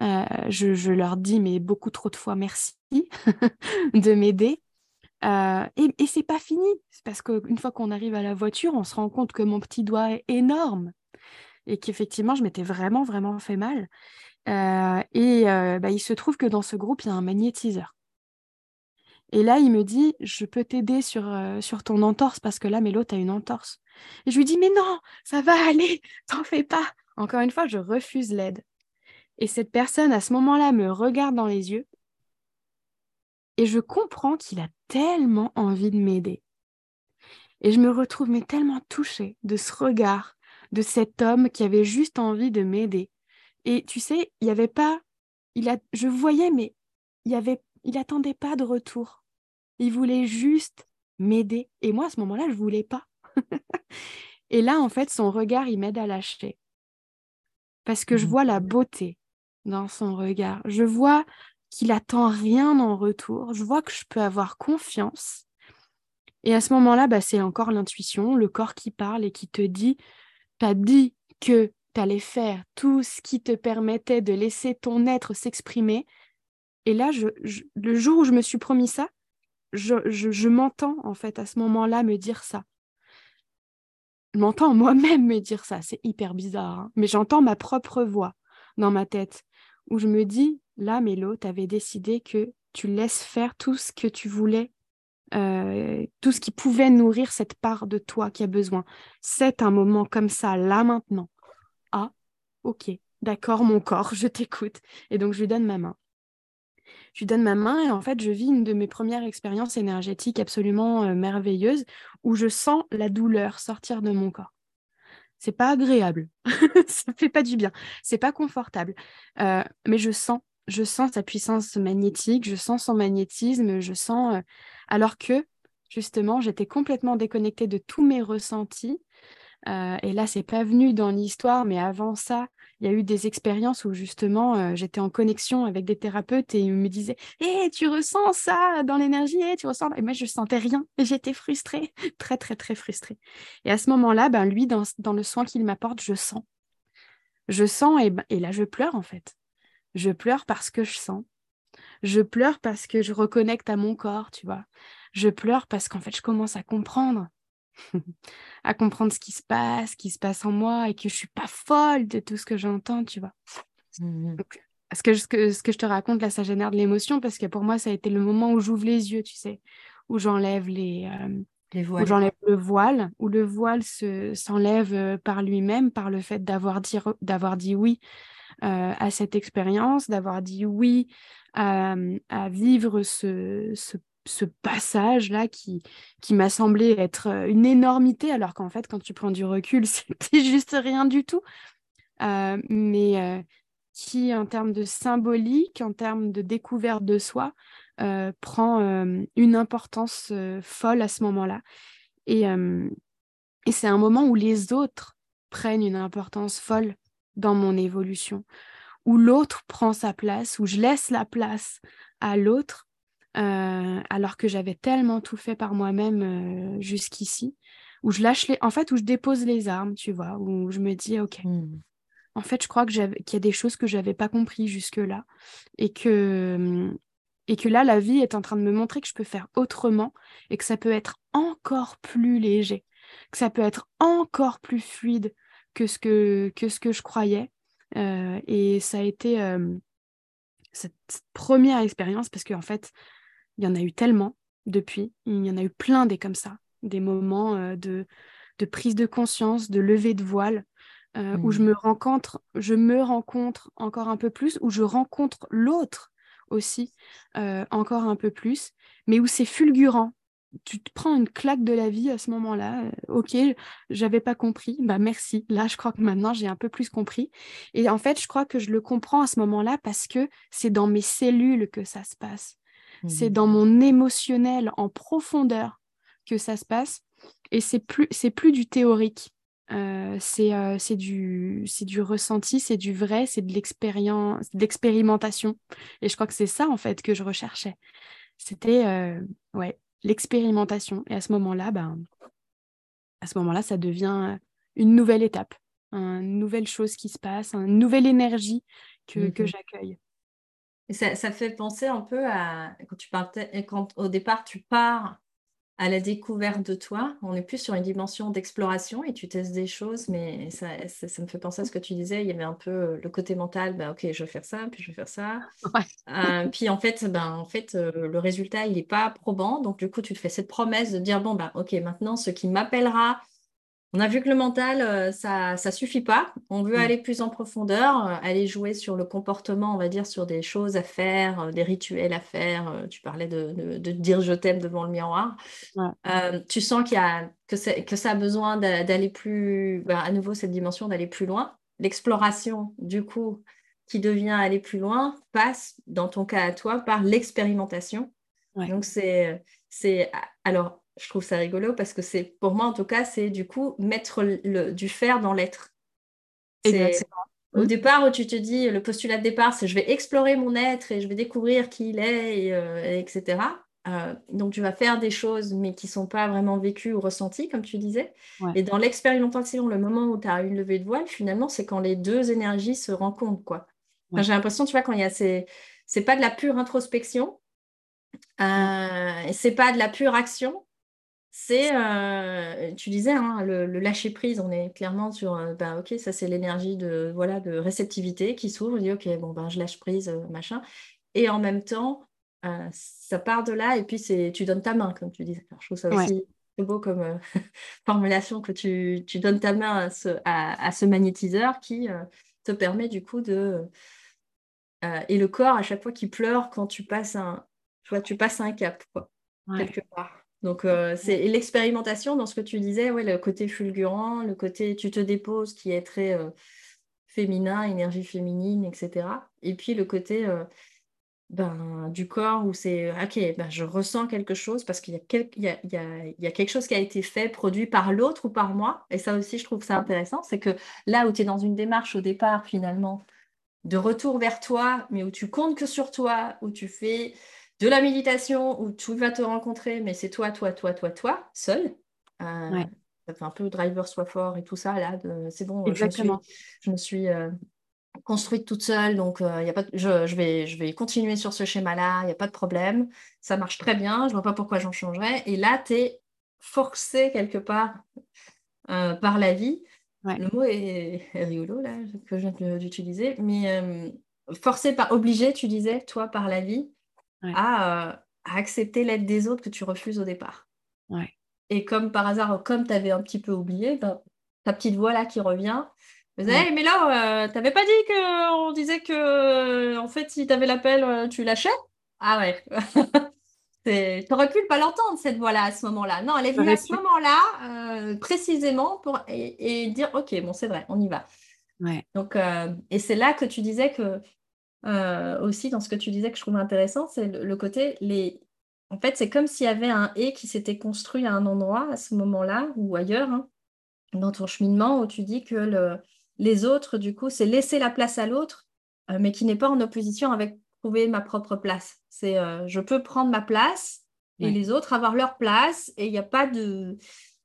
Euh, je, leur dis, mais beaucoup trop de fois, merci *laughs* de m'aider. Euh, et, et c'est pas fini, parce qu'une fois qu'on arrive à la voiture, on se rend compte que mon petit doigt est énorme et qu'effectivement, je m'étais vraiment, vraiment fait mal. et bah, il se trouve que dans ce groupe, il y a un magnétiseur. Et là, il me dit, je peux t'aider sur, sur ton entorse parce que là, Mélo, tu as une entorse. Et je lui dis, mais non, ça va aller, *laughs* t'en fais pas. Encore une fois, je refuse l'aide. Et cette personne, à ce moment-là, me regarde dans les yeux et je comprends qu'il a tellement envie de m'aider. Et je me retrouve tellement touchée de ce regard de cet homme qui avait juste envie de m'aider. Et tu sais, il n'y avait pas, il a, je voyais, mais il y avait, il pas de retour. Il voulait juste m'aider. Et moi, à ce moment-là, je voulais pas. *laughs* et là, en fait, son regard, il m'aide à lâcher. Parce que je mmh. vois la beauté dans son regard. Je vois qu'il attend rien en retour. Je vois que je peux avoir confiance. Et à ce moment-là, bah, c'est encore l'intuition, le corps qui parle et qui te dit, t'as dit que tu allais faire tout ce qui te permettait de laisser ton être s'exprimer. Et là, je, le jour où je me suis promis ça, je, m'entends en fait à ce moment-là me dire ça. Je m'entends moi-même me dire ça, c'est hyper bizarre, hein. mais j'entends ma propre voix dans ma tête où je me dis, là, Mélo, tu avais décidé que tu laisses faire tout ce que tu voulais, euh, tout ce qui pouvait nourrir cette part de toi qui a besoin. C'est un moment comme ça, là, maintenant. Ah, ok, d'accord, mon corps, je t'écoute. Et donc, je lui donne ma main. Je lui donne ma main et en fait, je vis une de mes premières expériences énergétiques absolument euh, merveilleuses où je sens la douleur sortir de mon corps c'est pas agréable, *laughs* ça fait pas du bien, c'est pas confortable, euh, mais je sens, je sens sa puissance magnétique, je sens son magnétisme, je sens, euh, alors que justement j'étais complètement déconnectée de tous mes ressentis. Et là, c'est pas venu dans l'histoire, mais avant ça, il y a eu des expériences où justement euh, j'étais en connexion avec des thérapeutes et ils me disaient Hé, tu ressens ça dans l'énergie, et tu ressens. Et moi, je sentais rien. J'étais frustrée, *laughs* très, très, très frustrée. Et à ce moment-là, ben, lui, dans, le soin qu'il m'apporte, je sens. Je sens et, ben, et là, je pleure en fait. Je pleure parce que je sens. Je pleure parce que je reconnecte à mon corps, tu vois. Je pleure parce qu'en fait, je commence à comprendre *laughs* à comprendre ce qui se passe, ce qui se passe en moi et que je suis pas folle de tout ce que j'entends, tu vois. Mmh ce, que, ce, que, ce que je te raconte là, ça génère de l'émotion parce que pour moi, ça a été le moment où j'ouvre les yeux, tu sais, où j'enlève les, euh, les voiles. où j'enlève le voile, où le voile se, s'enlève euh, par lui-même, par le fait d'avoir dit, d'avoir dit oui euh, à cette expérience, d'avoir dit oui à, à vivre ce, ce ce passage-là qui, qui m'a semblé être euh, une énormité, alors qu'en fait, quand tu prends du recul, *laughs* c'était juste rien du tout. Euh, mais euh, qui, en termes de symbolique, en termes de découverte de soi, prend une importance folle à ce moment-là. Et, et c'est un moment où les autres prennent une importance folle dans mon évolution, où l'autre prend sa place, où je laisse la place à l'autre euh, alors que j'avais tellement tout fait par moi-même euh, jusqu'ici, où je lâche les, en fait, où je dépose les armes, tu vois, où je me dis, ok, mmh. en fait, je crois que qu'il y a des choses que j'avais pas compris jusque-là, et que et que là, la vie est en train de me montrer que je peux faire autrement et que ça peut être encore plus léger, que ça peut être encore plus fluide que ce que, que, ce que je croyais. Euh, et ça a été cette, première expérience parce qu'en fait, il y en a eu tellement depuis. Il y en a eu plein des comme ça, des moments euh, de, de, prise de conscience, de levée de voile, euh, où je mmh. me rencontre, je me rencontre encore un peu plus, où je rencontre l'autre aussi euh, encore un peu plus, mais où c'est fulgurant. Tu te prends une claque de la vie à ce moment-là. ok, j'avais pas compris. Bah merci. Là, je crois que maintenant j'ai un peu plus compris. Et en fait, je crois que je le comprends à ce moment-là parce que c'est dans mes cellules que ça se passe. C'est mmh. dans mon émotionnel en profondeur que ça se passe. Et c'est plus, c'est plus du théorique. Euh, euh, c'est, du, c'est du ressenti, c'est du vrai, c'est de l'expérience, de l'expérimentation. Et je crois que c'est ça, en fait, que je recherchais. C'était euh, ouais, l'expérimentation. Et à ce moment-là, ben, à ce moment-là, ça devient une nouvelle étape, une nouvelle chose qui se passe, une nouvelle énergie que, que mmh j'accueille ça, fait penser un peu à quand tu partais, quand au départ tu pars à la découverte de toi. On est plus sur une dimension d'exploration et tu testes des choses, mais ça, ça, me fait penser à ce que tu disais. Il y avait un peu euh, le côté mental, bah, ok, je vais faire ça, puis je vais faire ça. *laughs* Euh, puis en fait, ben, en fait euh, le résultat, il n'est pas probant. Donc du coup, tu te fais cette promesse de dire, bon, bah, ok, maintenant, ce qui m'appellera on a vu que le mental, euh, ça ne suffit pas. On veut mm. aller plus en profondeur, euh, aller jouer sur le comportement, on va dire, sur des choses à faire, euh, des rituels à faire. tu parlais de, dire je t'aime devant le miroir. tu sens qu'il y a, que, que ça a besoin d'aller plus, bah, à nouveau, cette dimension d'aller plus loin. L'exploration, du coup, qui devient aller plus loin, passe, dans ton cas à toi, par l'expérimentation. Donc, c'est, c'est, alors, je trouve ça rigolo parce que c'est, pour moi en tout cas, c'est du coup mettre le, du faire dans l'être. Au départ, où tu te dis, le postulat de départ, c'est je vais explorer mon être et je vais découvrir qui il est, et, etc. Euh, euh, donc, tu vas faire des choses, mais qui ne sont pas vraiment vécues ou ressenties, comme tu disais. Et dans l'expérimentation, le moment où tu as une levée de voile, finalement, c'est quand les deux énergies se rencontrent. quoi. J'ai l'impression, tu vois, quand il y a ces... C'est pas de la pure introspection, euh, c'est pas de la pure action, c'est, euh, tu disais, hein, le, lâcher prise, on est clairement sur, euh, bah, ok, ça c'est l'énergie de, voilà, de réceptivité qui s'ouvre, je dis, ok, bon, ben, je lâche prise, euh, machin. Et en même temps, ça part de là et puis c'est, tu donnes ta main, comme tu disais. je trouve ça aussi beau comme *laughs* formulation que tu, tu, donnes ta main à ce, à, ce magnétiseur qui te permet du coup de... et le corps, à chaque fois qui pleure quand tu passes un, tu vois, tu passes un cap, quoi, quelque part. Donc, euh, c'est l'expérimentation dans ce que tu disais, ouais, le côté fulgurant, le côté tu te déposes qui est très euh, féminin, énergie féminine, etc. Et puis le côté euh, ben, du corps où c'est ok, ben, je ressens quelque chose parce qu'il y, y, a, y, a, quelque chose qui a été fait, produit par l'autre ou par moi. Et ça aussi, je trouve ça intéressant. C'est que là où tu es dans une démarche au départ, finalement, de retour vers toi, mais où tu comptes que sur toi, où tu fais de la méditation où tu vas te rencontrer, mais c'est toi, toi, toi, toi, toi, seul. Euh, Ça fait un peu driver soit fort et tout ça, là, c'est bon, Exactement. je me suis, euh, construite toute seule, donc euh, y a pas je, vais, je vais continuer sur ce schéma-là, il n'y a pas de problème, ça marche très bien, je ne vois pas pourquoi j'en changerais. Et là, tu es forcé quelque part par la vie. Le mot est, rigolo, là, que je viens d'utiliser, mais forcé par, obligé, tu disais, toi, par la vie, euh, à, accepter l'aide des autres que tu refuses au départ. Et comme par hasard, comme tu avais un petit peu oublié, ben, ta petite voix là qui revient, mais là, euh, tu n'avais pas dit qu'on disait que, en fait, si tu avais l'appel, euh, tu lâchais? Ah ouais. *laughs* Tu aurais pu pas l'entendre, cette voix-là, à ce moment-là. Non, elle est venue à ce moment-là, précisément, pour, et, dire, OK, bon, c'est vrai, on y va. Ouais. Donc, et c'est là que tu disais que euh, aussi dans ce que tu disais que je trouve intéressant, c'est le, côté, les... en fait, c'est comme s'il y avait un et qui s'était construit à un endroit à ce moment-là ou ailleurs, hein, dans ton cheminement, où tu dis que le... les autres, du coup, c'est laisser la place à l'autre, euh, mais qui n'est pas en opposition avec trouver ma propre place. C'est euh, je peux prendre ma place et les autres avoir leur place et il n'y a pas de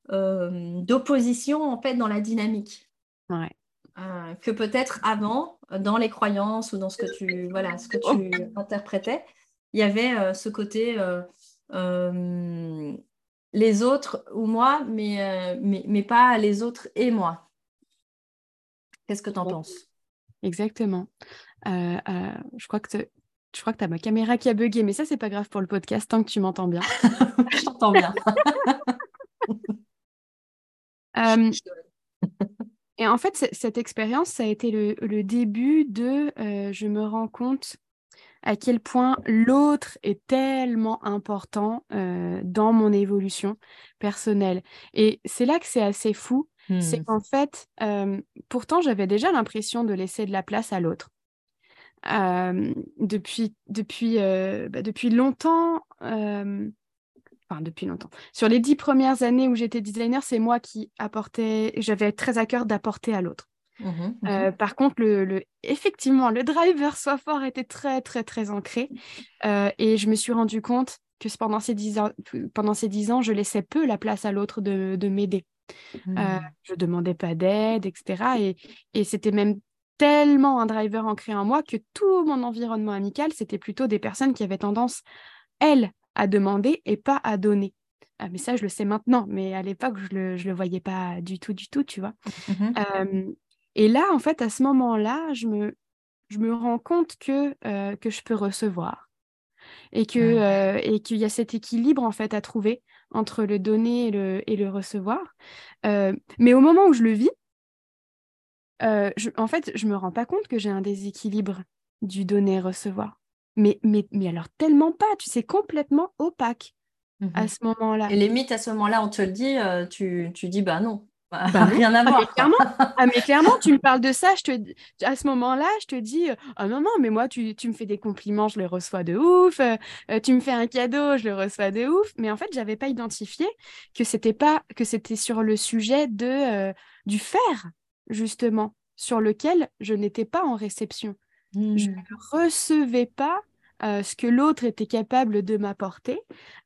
d'opposition en fait dans la dynamique. Ouais. Euh, que peut-être avant, dans les croyances ou dans ce que tu, voilà, ce que tu interprétais, il y avait euh, ce côté euh, les autres ou moi, mais, mais, mais, pas les autres et moi. Qu'est-ce que tu en penses? Exactement. je crois que je crois que tu as ma caméra qui a bugué, mais ça, c'est pas grave pour le podcast, tant que tu m'entends bien. *laughs* je t'entends bien. *laughs* *laughs* Et en fait, cette expérience, ça a été le, début de euh, je me rends compte à quel point l'autre est tellement important euh, dans mon évolution personnelle. Et c'est là que c'est assez fou, c'est hmm. qu'en fait, euh, pourtant, j'avais déjà l'impression de laisser de la place à l'autre. depuis, depuis, bah, depuis longtemps, enfin depuis longtemps. Sur les dix premières années où j'étais designer, c'est moi qui apportais, j'avais très à cœur d'apporter à l'autre. Mmh mmh euh, par contre, le, effectivement, le driver *laughs* soit fort était très, très, très ancré. Euh, et je me suis rendu compte que pendant ces dix ans, pendant ces dix ans je laissais peu la place à l'autre de, de m'aider. Euh, mmh. je demandais pas d'aide, etc. Et, et c'était même tellement un driver ancré en moi que tout mon environnement amical, c'était plutôt des personnes qui avaient tendance, elles, à demander et pas à donner. ah, mais ça, je le sais maintenant, mais à l'époque, je le, le voyais pas du tout, du tout, tu vois. Mmh et là, en fait, à ce moment-là, je me, je me rends compte que, que je peux recevoir et que et qu'il y a cet équilibre en fait à trouver entre le donner et le, et le recevoir. mais au moment où je le vis, je, en fait, je me rends pas compte que j'ai un déséquilibre du donner-recevoir. Mais, mais, mais alors tellement pas, tu sais, complètement opaque à mmh ce moment-là. Et limite, à ce moment-là, on te le dit, tu, tu dis, bah non, bah, *laughs* bah rien à ah, voir. Mais clairement, ah, mais clairement, tu me *laughs* parles de ça, je te, à ce moment-là, je te dis, ah non, non, mais moi, tu, tu, me fais des compliments, je les reçois de ouf, tu me fais un cadeau, je le reçois de ouf. Mais en fait, j'avais pas identifié que c'était pas que c'était sur le sujet de, du faire, justement, sur lequel je n'étais pas en réception. Je ne mmh. recevais pas euh, ce que l'autre était capable de m'apporter,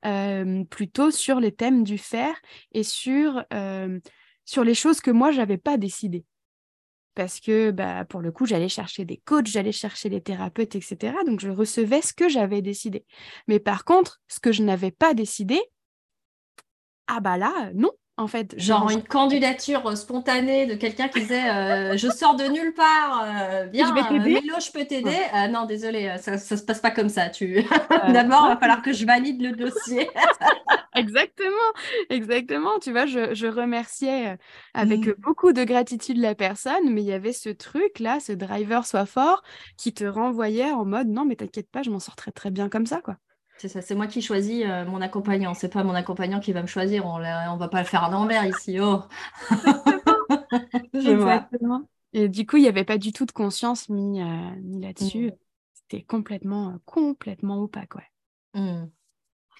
euh, plutôt sur les thèmes du faire et sur, euh, sur les choses que moi, je n'avais pas décidées. Parce que bah, pour le coup, j'allais chercher des coachs, j'allais chercher des thérapeutes, etc. Donc, je recevais ce que j'avais décidé. Mais par contre, ce que je n'avais pas décidé, ah bah là, non, en fait. Genre une candidature spontanée de quelqu'un qui disait euh, *laughs* Je sors de nulle part, euh, viens, je vais t'aider. Euh, je peux t'aider. Euh, non, désolé, ça ne se passe pas comme ça. Tu... *laughs* D'abord, il va falloir que je valide le dossier. *laughs* exactement, exactement. Tu vois, je, je remerciais avec mm. beaucoup de gratitude la personne, mais il y avait ce truc-là, ce driver soit fort, qui te renvoyait en mode Non, mais t'inquiète pas, je m'en sors très très bien comme ça, quoi. C'est ça, c'est moi qui choisis euh, mon accompagnant. C'est pas mon accompagnant qui va me choisir. On ne va pas le faire à l'envers ici. Oh. *laughs* Exactement. Et du coup, il n'y avait pas du tout de conscience mis, euh, là-dessus. Mm. C'était complètement, complètement opaque. Ouais. Mm.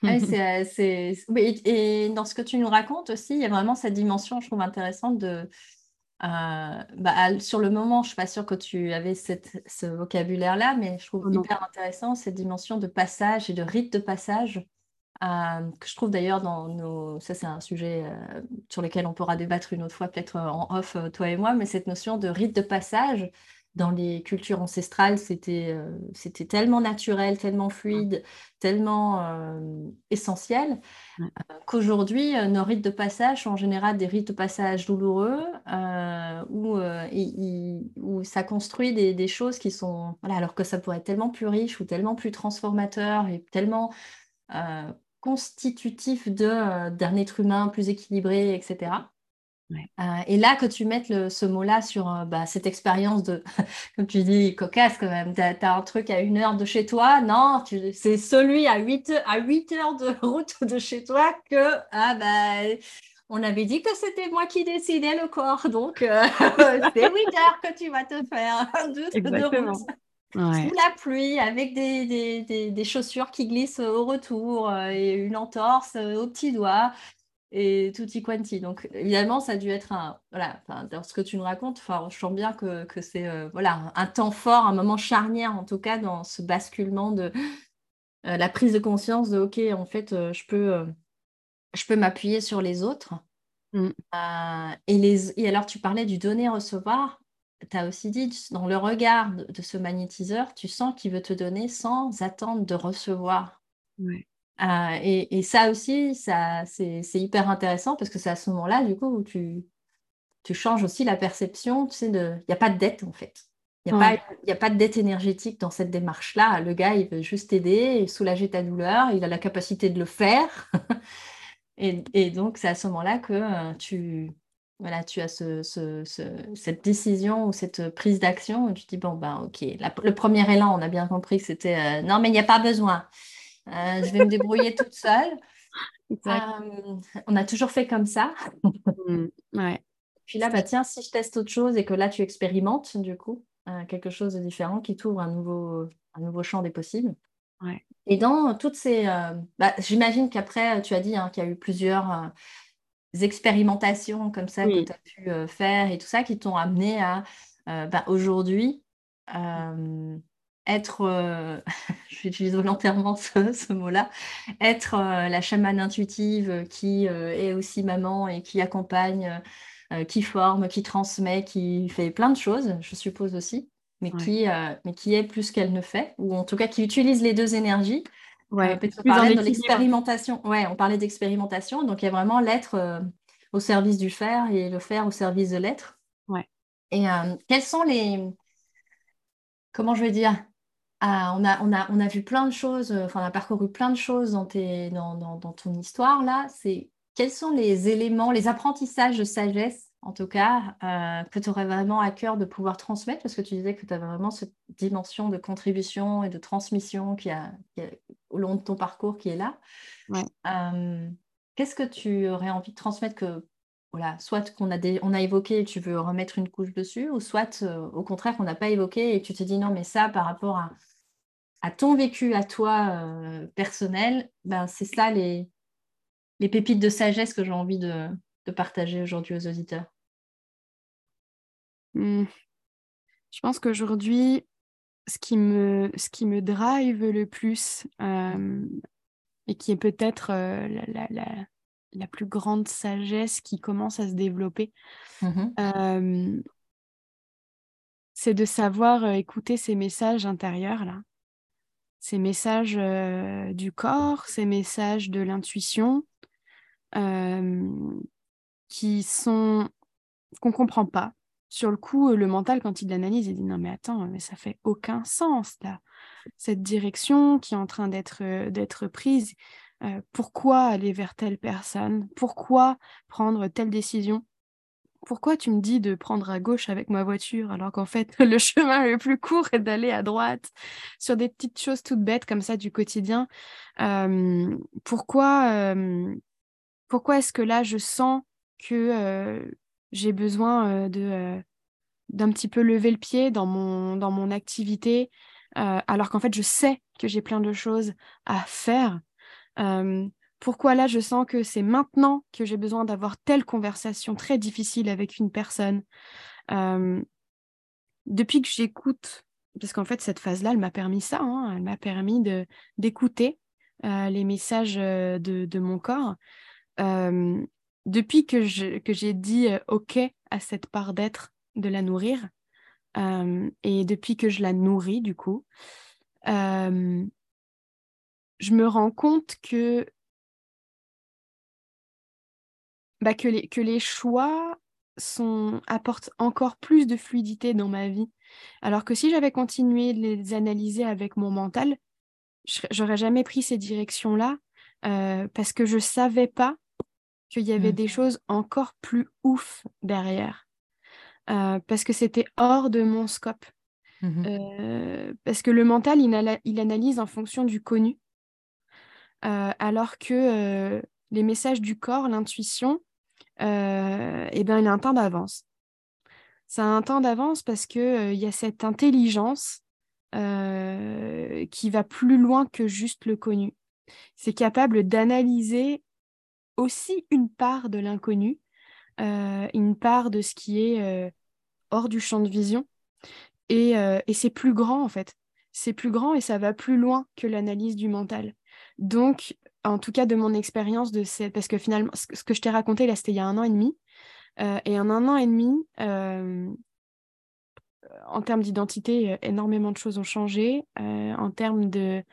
*laughs* et dans ce que tu nous racontes aussi, il y a vraiment cette dimension, je trouve intéressante de euh, bah, sur le moment, je ne suis pas sûre que tu avais ce vocabulaire-là, mais je trouve oh hyper intéressant cette dimension de passage et de rite de passage, euh, que je trouve d'ailleurs dans nos... Ça, c'est un sujet euh, sur lequel on pourra débattre une autre fois, peut-être en off, toi et moi, mais cette notion de rite de passage, dans les cultures ancestrales, c'était c'était tellement naturel, tellement fluide, tellement essentiel, qu'aujourd'hui, nos rites de passage sont en général des rites de passage douloureux, où, où, ça construit des, des, choses qui sont... Voilà, alors que ça pourrait être tellement plus riche ou tellement plus transformateur et tellement constitutif d'un être humain plus équilibré, etc. Euh, et là, que tu mettes ce mot-là sur euh, bah, cette expérience de, *laughs* comme tu dis, cocasse quand même, tu as, un truc à une heure de chez toi, non, c'est celui à 8, à 8 heures de *laughs* route de chez toi que, ah bah, on avait dit que c'était moi qui décidais le corps, donc euh, *laughs* c'est 8 heures que tu vas te faire de, de route. Sous la pluie, avec des, des, des, chaussures qui glissent au retour et une entorse au petit doigt et tutti quanti. Donc, évidemment, ça a dû être un. Voilà, dans ce que tu nous racontes, je sens bien que, que c'est euh, voilà, un, temps fort, un moment charnière, en tout cas, dans ce basculement de euh, la prise de conscience de OK, en fait, euh, je peux, je peux m'appuyer sur les autres. Mm. et, les, et alors, tu parlais du donner-recevoir. Tu as aussi dit, dans le regard de, ce magnétiseur, tu sens qu'il veut te donner sans attendre de recevoir. Ouais. Euh, et, ça aussi, ça, c'est, hyper intéressant parce que c'est à ce moment-là, du coup, où tu, tu changes aussi la perception. Tu sais, il n'y a pas de dette, en fait. Il n'y a, a, pas de dette énergétique dans cette démarche-là. Le gars, il veut juste t'aider, soulager ta douleur. Il a la capacité de le faire. *laughs* et, donc, c'est à ce moment-là que euh, tu, voilà, tu as ce, cette décision ou cette prise d'action où tu dis, bon, ben, ok, le premier élan, on a bien compris que c'était, euh, non, mais il n'y a pas besoin. Euh, je vais me débrouiller toute seule. *laughs* Euh, on a toujours fait comme ça. Mm, ouais. Puis là, bah, tiens, si je teste autre chose et que là, tu expérimentes, du coup, euh, quelque chose de différent qui t'ouvre un nouveau, un nouveau champ des possibles. Ouais. Et dans toutes ces... Bah, j'imagine qu'après, tu as dit hein, qu'il y a eu plusieurs expérimentations comme ça que tu as pu faire et tout ça qui t'ont amené à, bah, aujourd'hui, être, euh, *laughs* j'utilise volontairement ce, mot-là, être euh, la chamane intuitive qui euh, est aussi maman et qui accompagne, qui forme, qui transmet, qui fait plein de choses, je suppose aussi, mais, qui, mais qui est plus qu'elle ne fait, ou en tout cas qui utilise les deux énergies Ouais, on parlait de l'expérimentation. Ouais, on parlait d'expérimentation. Donc, il y a vraiment l'être au service du faire et le faire au service de l'être. Ouais. Et quels sont les. Comment je vais dire ah, on, a, on, a, on a vu plein de choses, enfin, on a parcouru plein de choses dans, tes, dans, dans, dans ton histoire là. C'est quels sont les éléments, les apprentissages de sagesse en tout cas, euh, que tu aurais vraiment à cœur de pouvoir transmettre, parce que tu disais que tu avais vraiment cette dimension de contribution et de transmission qui a, au long de ton parcours qui est là. Euh, qu'est-ce que tu aurais envie de transmettre que, voilà, soit qu'on a, on a évoqué et tu veux remettre une couche dessus, ou soit euh, au contraire qu'on n'a pas évoqué et tu te dis non, mais ça, par rapport à, à ton vécu, à toi personnel, ben, c'est ça les, les pépites de sagesse que j'ai envie de, de partager aujourd'hui aux auditeurs hmm. Je pense qu'aujourd'hui, ce qui me, ce qui me drive le plus euh, et qui est peut-être euh, la, la, la, plus grande sagesse qui commence à se développer, mm-hmm. euh, c'est de savoir écouter ces messages intérieurs là, ces messages du corps, ces messages de l'intuition, qui sont qu'on comprend pas. Sur le coup, le mental, quand il l'analyse, il dit non mais attends, mais ça fait aucun sens là. Cette direction qui est en train d'être euh, prise, euh, pourquoi aller vers telle personne? Pourquoi prendre telle décision? Pourquoi tu me dis de prendre à gauche avec ma voiture alors qu'en fait *laughs* le chemin le plus court est d'aller à droite sur des petites choses toutes bêtes comme ça du quotidien? Pourquoi, est-ce que là je sens que j'ai besoin d'un petit peu lever le pied dans mon activité, alors qu'en fait, je sais que j'ai plein de choses à faire? Pourquoi là, je sens que c'est maintenant que j'ai besoin d'avoir telle conversation très difficile avec une personne. Depuis que j'écoute, parce qu'en fait, cette phase-là, elle m'a permis ça, hein, elle m'a permis d'écouter les messages de, de mon corps. Depuis que, j'ai dit euh, OK à cette part d'être, de la nourrir, euh, et depuis que je la nourris, du coup, euh, je me rends compte que, bah, que, les, que les choix sont, apportent encore plus de fluidité dans ma vie. Alors que si j'avais continué de les analyser avec mon mental, j'aurais jamais pris ces directions-là parce que je savais pas qu'il y avait mmh. des choses encore plus ouf derrière. Euh, parce que c'était hors de mon scope. Mmh euh, parce que le mental, il, analyse en fonction du connu. Euh, alors que les messages du corps, l'intuition, eh ben, il a un temps d'avance. Ça a un temps d'avance parce qu'il y a cette intelligence qui va plus loin que juste le connu. C'est capable d'analyser aussi une part de l'inconnu, euh, une part de ce qui est euh, hors du champ de vision. Euh, et, c'est plus grand en fait. C'est plus grand et ça va plus loin que l'analyse du mental. Donc, en tout cas de mon expérience de cette... Parce que finalement, ce que je t'ai raconté là, c'était il y a un an et demi. et en un an et demi, en termes d'identité, énormément de choses ont changé. en termes de,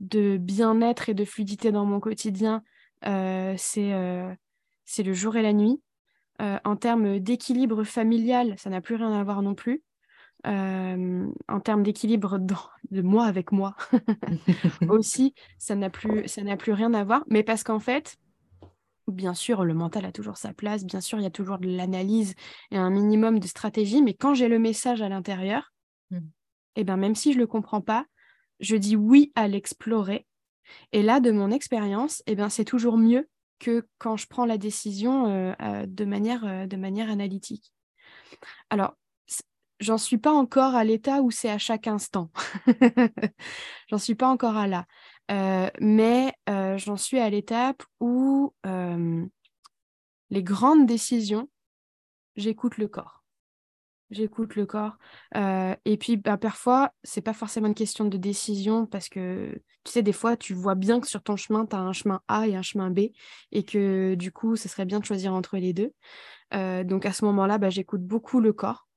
de bien-être et de fluidité dans mon quotidien, euh, euh, c'est le jour et la nuit. Euh, en termes d'équilibre familial, ça n'a plus rien à voir non plus. En termes d'équilibre de moi avec moi *laughs* aussi, ça n'a plus, plus rien à voir. Mais parce qu'en fait, bien sûr, le mental a toujours sa place, bien sûr, il y a toujours de l'analyse et un minimum de stratégie, mais quand j'ai le message à l'intérieur, mmh. et eh ben, même si je ne le comprends pas, je dis oui à l'explorer et là, de mon expérience, eh ben, c'est toujours mieux que quand je prends la décision euh, euh, de, manière, euh, de manière analytique. Alors, j'en suis pas encore à l'état où c'est à chaque instant. *laughs* j'en suis pas encore à là. mais j'en suis à l'étape où les grandes décisions, j'écoute le corps j'écoute le corps. Euh, et puis, bah, parfois, c'est pas forcément une question de décision parce que, tu sais, des fois, tu vois bien que sur ton chemin, tu as un chemin A et un chemin B et que du coup, ce serait bien de choisir entre les deux. Euh, donc, à ce moment-là, bah, j'écoute beaucoup le corps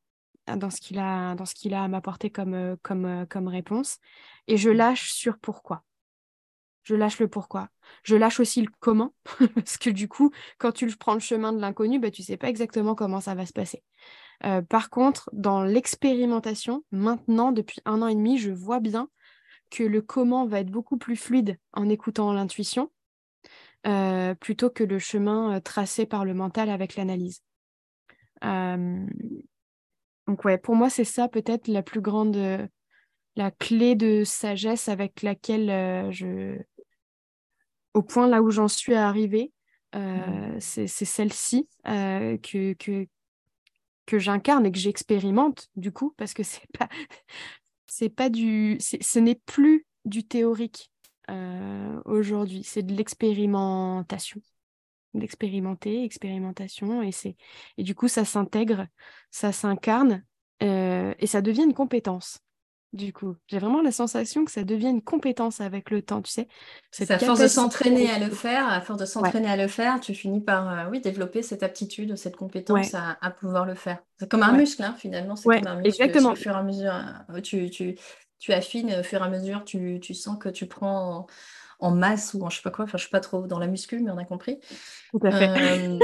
dans ce qu'il a, dans ce qu'il a à m'apporter comme, euh, comme, comme réponse et je mmh. lâche sur pourquoi. je lâche le pourquoi. Je lâche aussi le comment, *laughs* parce que du coup, quand tu prends le chemin de l'inconnu, bah, tu ne sais pas exactement comment ça va se passer. Euh, par contre, dans l'expérimentation, maintenant, depuis un an et demi, je vois bien que le comment va être beaucoup plus fluide en écoutant l'intuition, euh, plutôt que le chemin euh, tracé par le mental avec l'analyse. Donc ouais, pour moi, c'est ça peut-être la plus grande, la clé de sagesse avec laquelle je, au point là où j'en suis arrivée, euh, mmh. c'est celle-ci euh, que, que, que j'incarne et que j'expérimente du coup, parce que c'est pas, *laughs* c'est pas du, ce n'est plus du théorique euh, aujourd'hui, c'est de l'expérimentation, d'expérimenter, expérimentation, et c'est, et du coup ça s'intègre, ça s'incarne et ça devient une compétence du coup. J'ai vraiment la sensation que ça devient une compétence avec le temps, tu sais. C'est à force de s'entraîner à le faire, à force de s'entraîner à le faire, tu finis par euh, oui, développer cette aptitude, cette compétence à, pouvoir le faire. C'est comme un muscle, hein, finalement. C'est comme un muscle. Exactement. Au fur et à mesure, euh, tu, tu, tu, affines, au fur et à mesure, tu, tu sens que tu prends en, masse ou en je sais pas quoi. Enfin, je suis pas trop dans la muscu, mais on a compris. Tout à fait. Euh,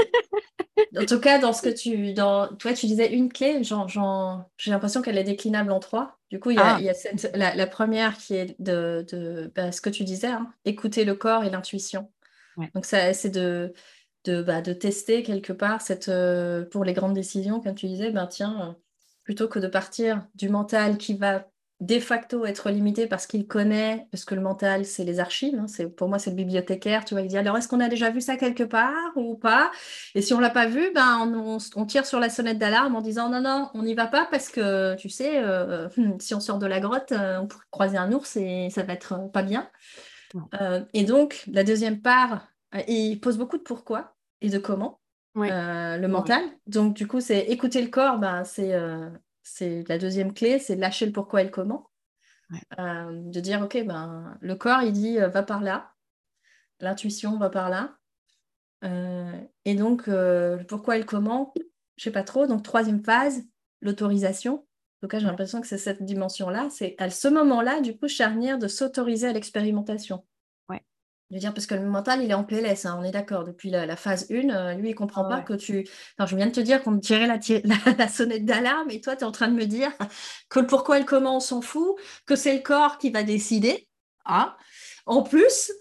en tout cas, dans ce que tu. Dans, toi, tu disais une clé, j'ai l'impression qu'elle est déclinable en trois. Du coup, il y a, ah. la, première qui est de, de bah, ce que tu disais, hein, écouter le corps et l'intuition. Donc, c'est de, de, bah, de tester quelque part cette, euh, pour les grandes décisions, comme tu disais, ben, tiens, plutôt que de partir du mental qui va de facto être limité parce qu'il connaît, parce que le mental, c'est les archives, hein, c'est, pour moi, c'est le bibliothécaire, tu vois, il dit, alors est-ce qu'on a déjà vu ça quelque part ou pas? Et si on l'a pas vu, ben, on, tire sur la sonnette d'alarme en disant, non, non, on n'y va pas parce que, tu sais, euh, *laughs* si on sort de la grotte, euh, on pourrait croiser un ours et ça va être euh, pas bien. et donc, la deuxième part, il pose beaucoup de pourquoi et de comment. le mental. Donc, du coup, c'est écouter le corps, ben, c'est c'est la deuxième clé, c'est lâcher le pourquoi et le comment. Euh, de dire, OK, ben, le corps, il dit, euh, va par là. L'intuition va par là. Euh, et donc, le pourquoi et le comment, je sais pas trop. Donc, troisième phase, l'autorisation. En tout cas, j'ai l'impression que c'est cette dimension-là. C'est à ce moment-là, du coup, charnière de s'autoriser à l'expérimentation. Je veux dire, parce que le mental, il est en PLS, hein, on est d'accord. Depuis la, phase 1, euh, lui, il ne comprend ah pas que tu. Enfin, je viens de te dire qu'on me tirait la, *laughs* la, sonnette d'alarme et toi, tu es en train de me dire *laughs* que le pourquoi et le comment, on s'en fout, que c'est le corps qui va décider. Hein en plus.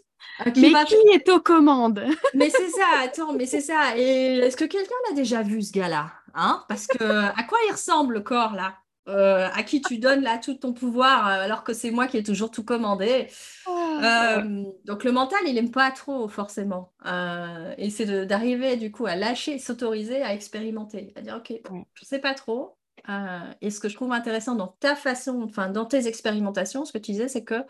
Euh, qui mais qui est aux commandes? *laughs* Mais c'est ça, attends, mais c'est ça. Et est-ce que quelqu'un l'a déjà vu, ce gars-là hein? Parce que à quoi il ressemble, le corps, là? Euh, à qui tu donnes là tout ton pouvoir euh, alors que c'est moi qui ai toujours tout commandé? Oh, euh, donc le mental, il n'aime pas trop forcément. et c'est d'arriver du coup à lâcher, s'autoriser à expérimenter, à dire ok, je ne sais pas trop. et ce que je trouve intéressant dans ta façon, enfin dans tes expérimentations, ce que tu disais, c'est que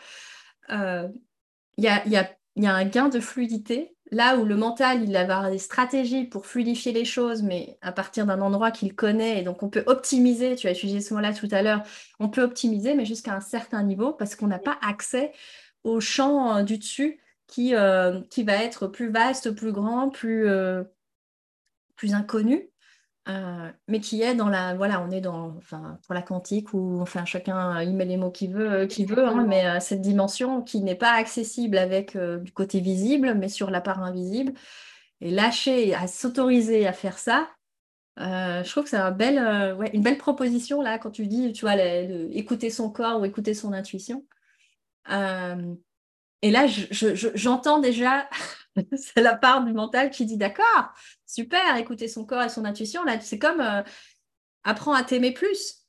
il y a, y, a, y a un gain de fluidité. Là où le mental, il va avoir des stratégies pour fluidifier les choses, mais à partir d'un endroit qu'il connaît, et donc on peut optimiser, tu as utilisé ce mot-là tout à l'heure, on peut optimiser, mais jusqu'à un certain niveau, parce qu'on n'a pas accès au champ euh, du dessus qui, euh, qui va être plus vaste, plus grand, plus, euh, plus inconnu. Euh, mais qui est dans la voilà on est dans enfin pour la quantique où enfin chacun y met les mots qu'il veut veut hein, mais cette dimension qui n'est pas accessible avec du côté visible mais sur la part invisible et lâcher à s'autoriser à faire ça je trouve que c'est un bel, ouais, une belle proposition là quand tu dis tu vois écouter son corps ou écouter son intuition et là j'entends déjà *laughs* c'est la part du mental qui dit d'accord, super, écouter son corps et son intuition. Là, c'est comme euh, apprendre à t'aimer plus.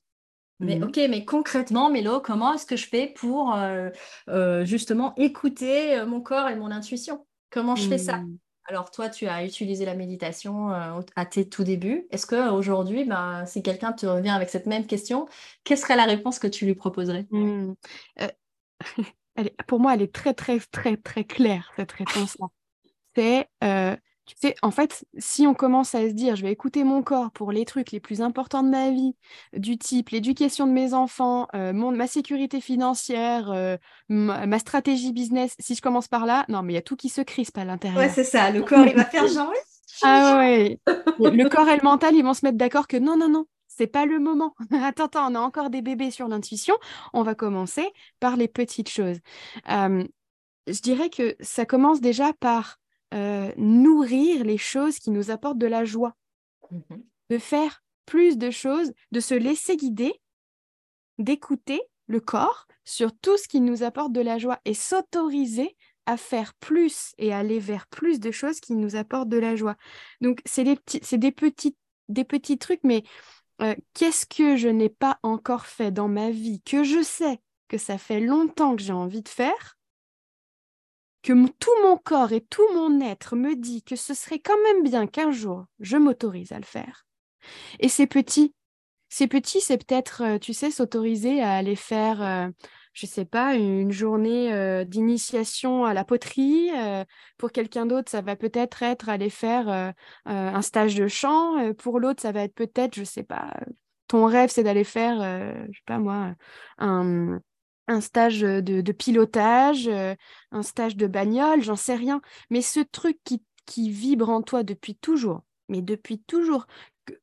Mais mhm. ok, mais concrètement, Mélo, comment est-ce que je fais pour euh, euh, justement écouter mon corps et mon intuition? Comment je fais ça? Mhm. Alors toi, tu as utilisé la méditation à tes tout débuts. Est-ce qu'aujourd'hui, ben, si quelqu'un te revient avec cette même question, quelle serait la réponse que tu lui proposerais? Hmm. *laughs* Pour moi, elle est très, très, très, très claire, cette réponse-là. *laughs* C'est, euh, tu sais, en fait, si on commence à se dire, je vais écouter mon corps pour les trucs les plus importants de ma vie, du type l'éducation de mes enfants, euh, mon, ma sécurité financière, euh, ma, stratégie business, si je commence par là, non, mais il y a tout qui se crispe à l'intérieur. Ouais, c'est ça, le corps, il va faire genre... ah ouais, le corps et le mental, ils vont se mettre d'accord que non, non, non, c'est pas le moment. *laughs* attends, attends, on a encore des bébés sur l'intuition. On va commencer par les petites choses je dirais que ça commence déjà par euh, nourrir les choses qui nous apportent de la joie, mmh de faire plus de choses, de se laisser guider, d'écouter le corps sur tout ce qui nous apporte de la joie et s'autoriser à faire plus et aller vers plus de choses qui nous apportent de la joie. Donc, c'est des, petits, des, petits, des petits trucs, mais euh, qu'est-ce que je n'ai pas encore fait dans ma vie, que je sais que ça fait longtemps que j'ai envie de faire, que tout mon corps et tout mon être me dit que ce serait quand même bien qu'un jour je m'autorise à le faire. Et c'est petit. C'est petit, c'est peut-être, euh, tu sais, s'autoriser à aller faire, euh, je sais pas, une journée d'initiation à la poterie. pour quelqu'un d'autre, ça va peut-être être aller faire un stage de chant. pour l'autre, ça va être peut-être, je sais pas, ton rêve, c'est d'aller faire, je sais pas moi, un, un stage de, pilotage, un stage de bagnole, j'en sais rien. Mais ce truc qui, qui vibre en toi depuis toujours, mais depuis toujours,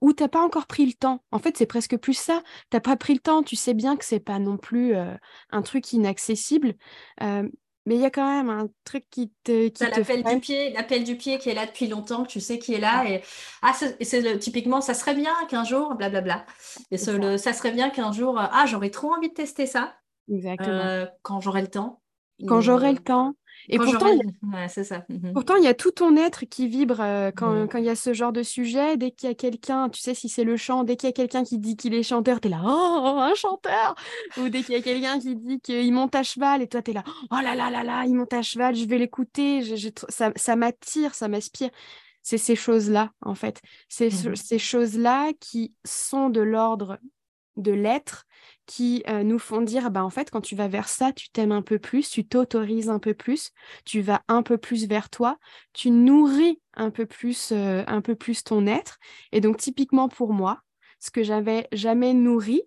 où t'as pas encore pris le temps. En fait, c'est presque plus ça. T'as pas pris le temps. Tu sais bien que c'est pas non plus euh, un truc inaccessible. Euh, mais il y a quand même un truc qui te. Qui l'appel du pied, l'appel du pied qui est là depuis longtemps, que tu sais qui est là. Et ah, c'est typiquement, ça serait bien qu'un jour, blablabla. Et ça. ça serait bien qu'un jour, ah, j'aurais trop envie de tester ça. Exactement. Euh, quand j'aurai le temps. Quand j'aurai le temps. Et pourtant, il y a... ça. Mhm. pourtant, il y a tout ton être qui vibre euh, quand, quand, il y a ce genre de sujet. Dès qu'il y a quelqu'un, tu sais, si c'est le chant, dès qu'il y a quelqu'un qui dit qu'il est chanteur, tu es là, oh, un chanteur Ou dès qu'il y a quelqu'un qui dit qu'il monte à cheval, et toi, tu es là, oh là là là là, il monte à cheval, je vais l'écouter, ça, ça m'attire, ça m'inspire. C'est ces choses-là, en fait. C'est mmh ces choses-là qui sont de l'ordre de l'être qui euh, nous font dire bah en fait quand tu vas vers ça tu t'aimes un peu plus tu t'autorises un peu plus tu vas un peu plus vers toi tu nourris un peu plus euh, un peu plus ton être et donc typiquement pour moi ce que j'avais jamais nourri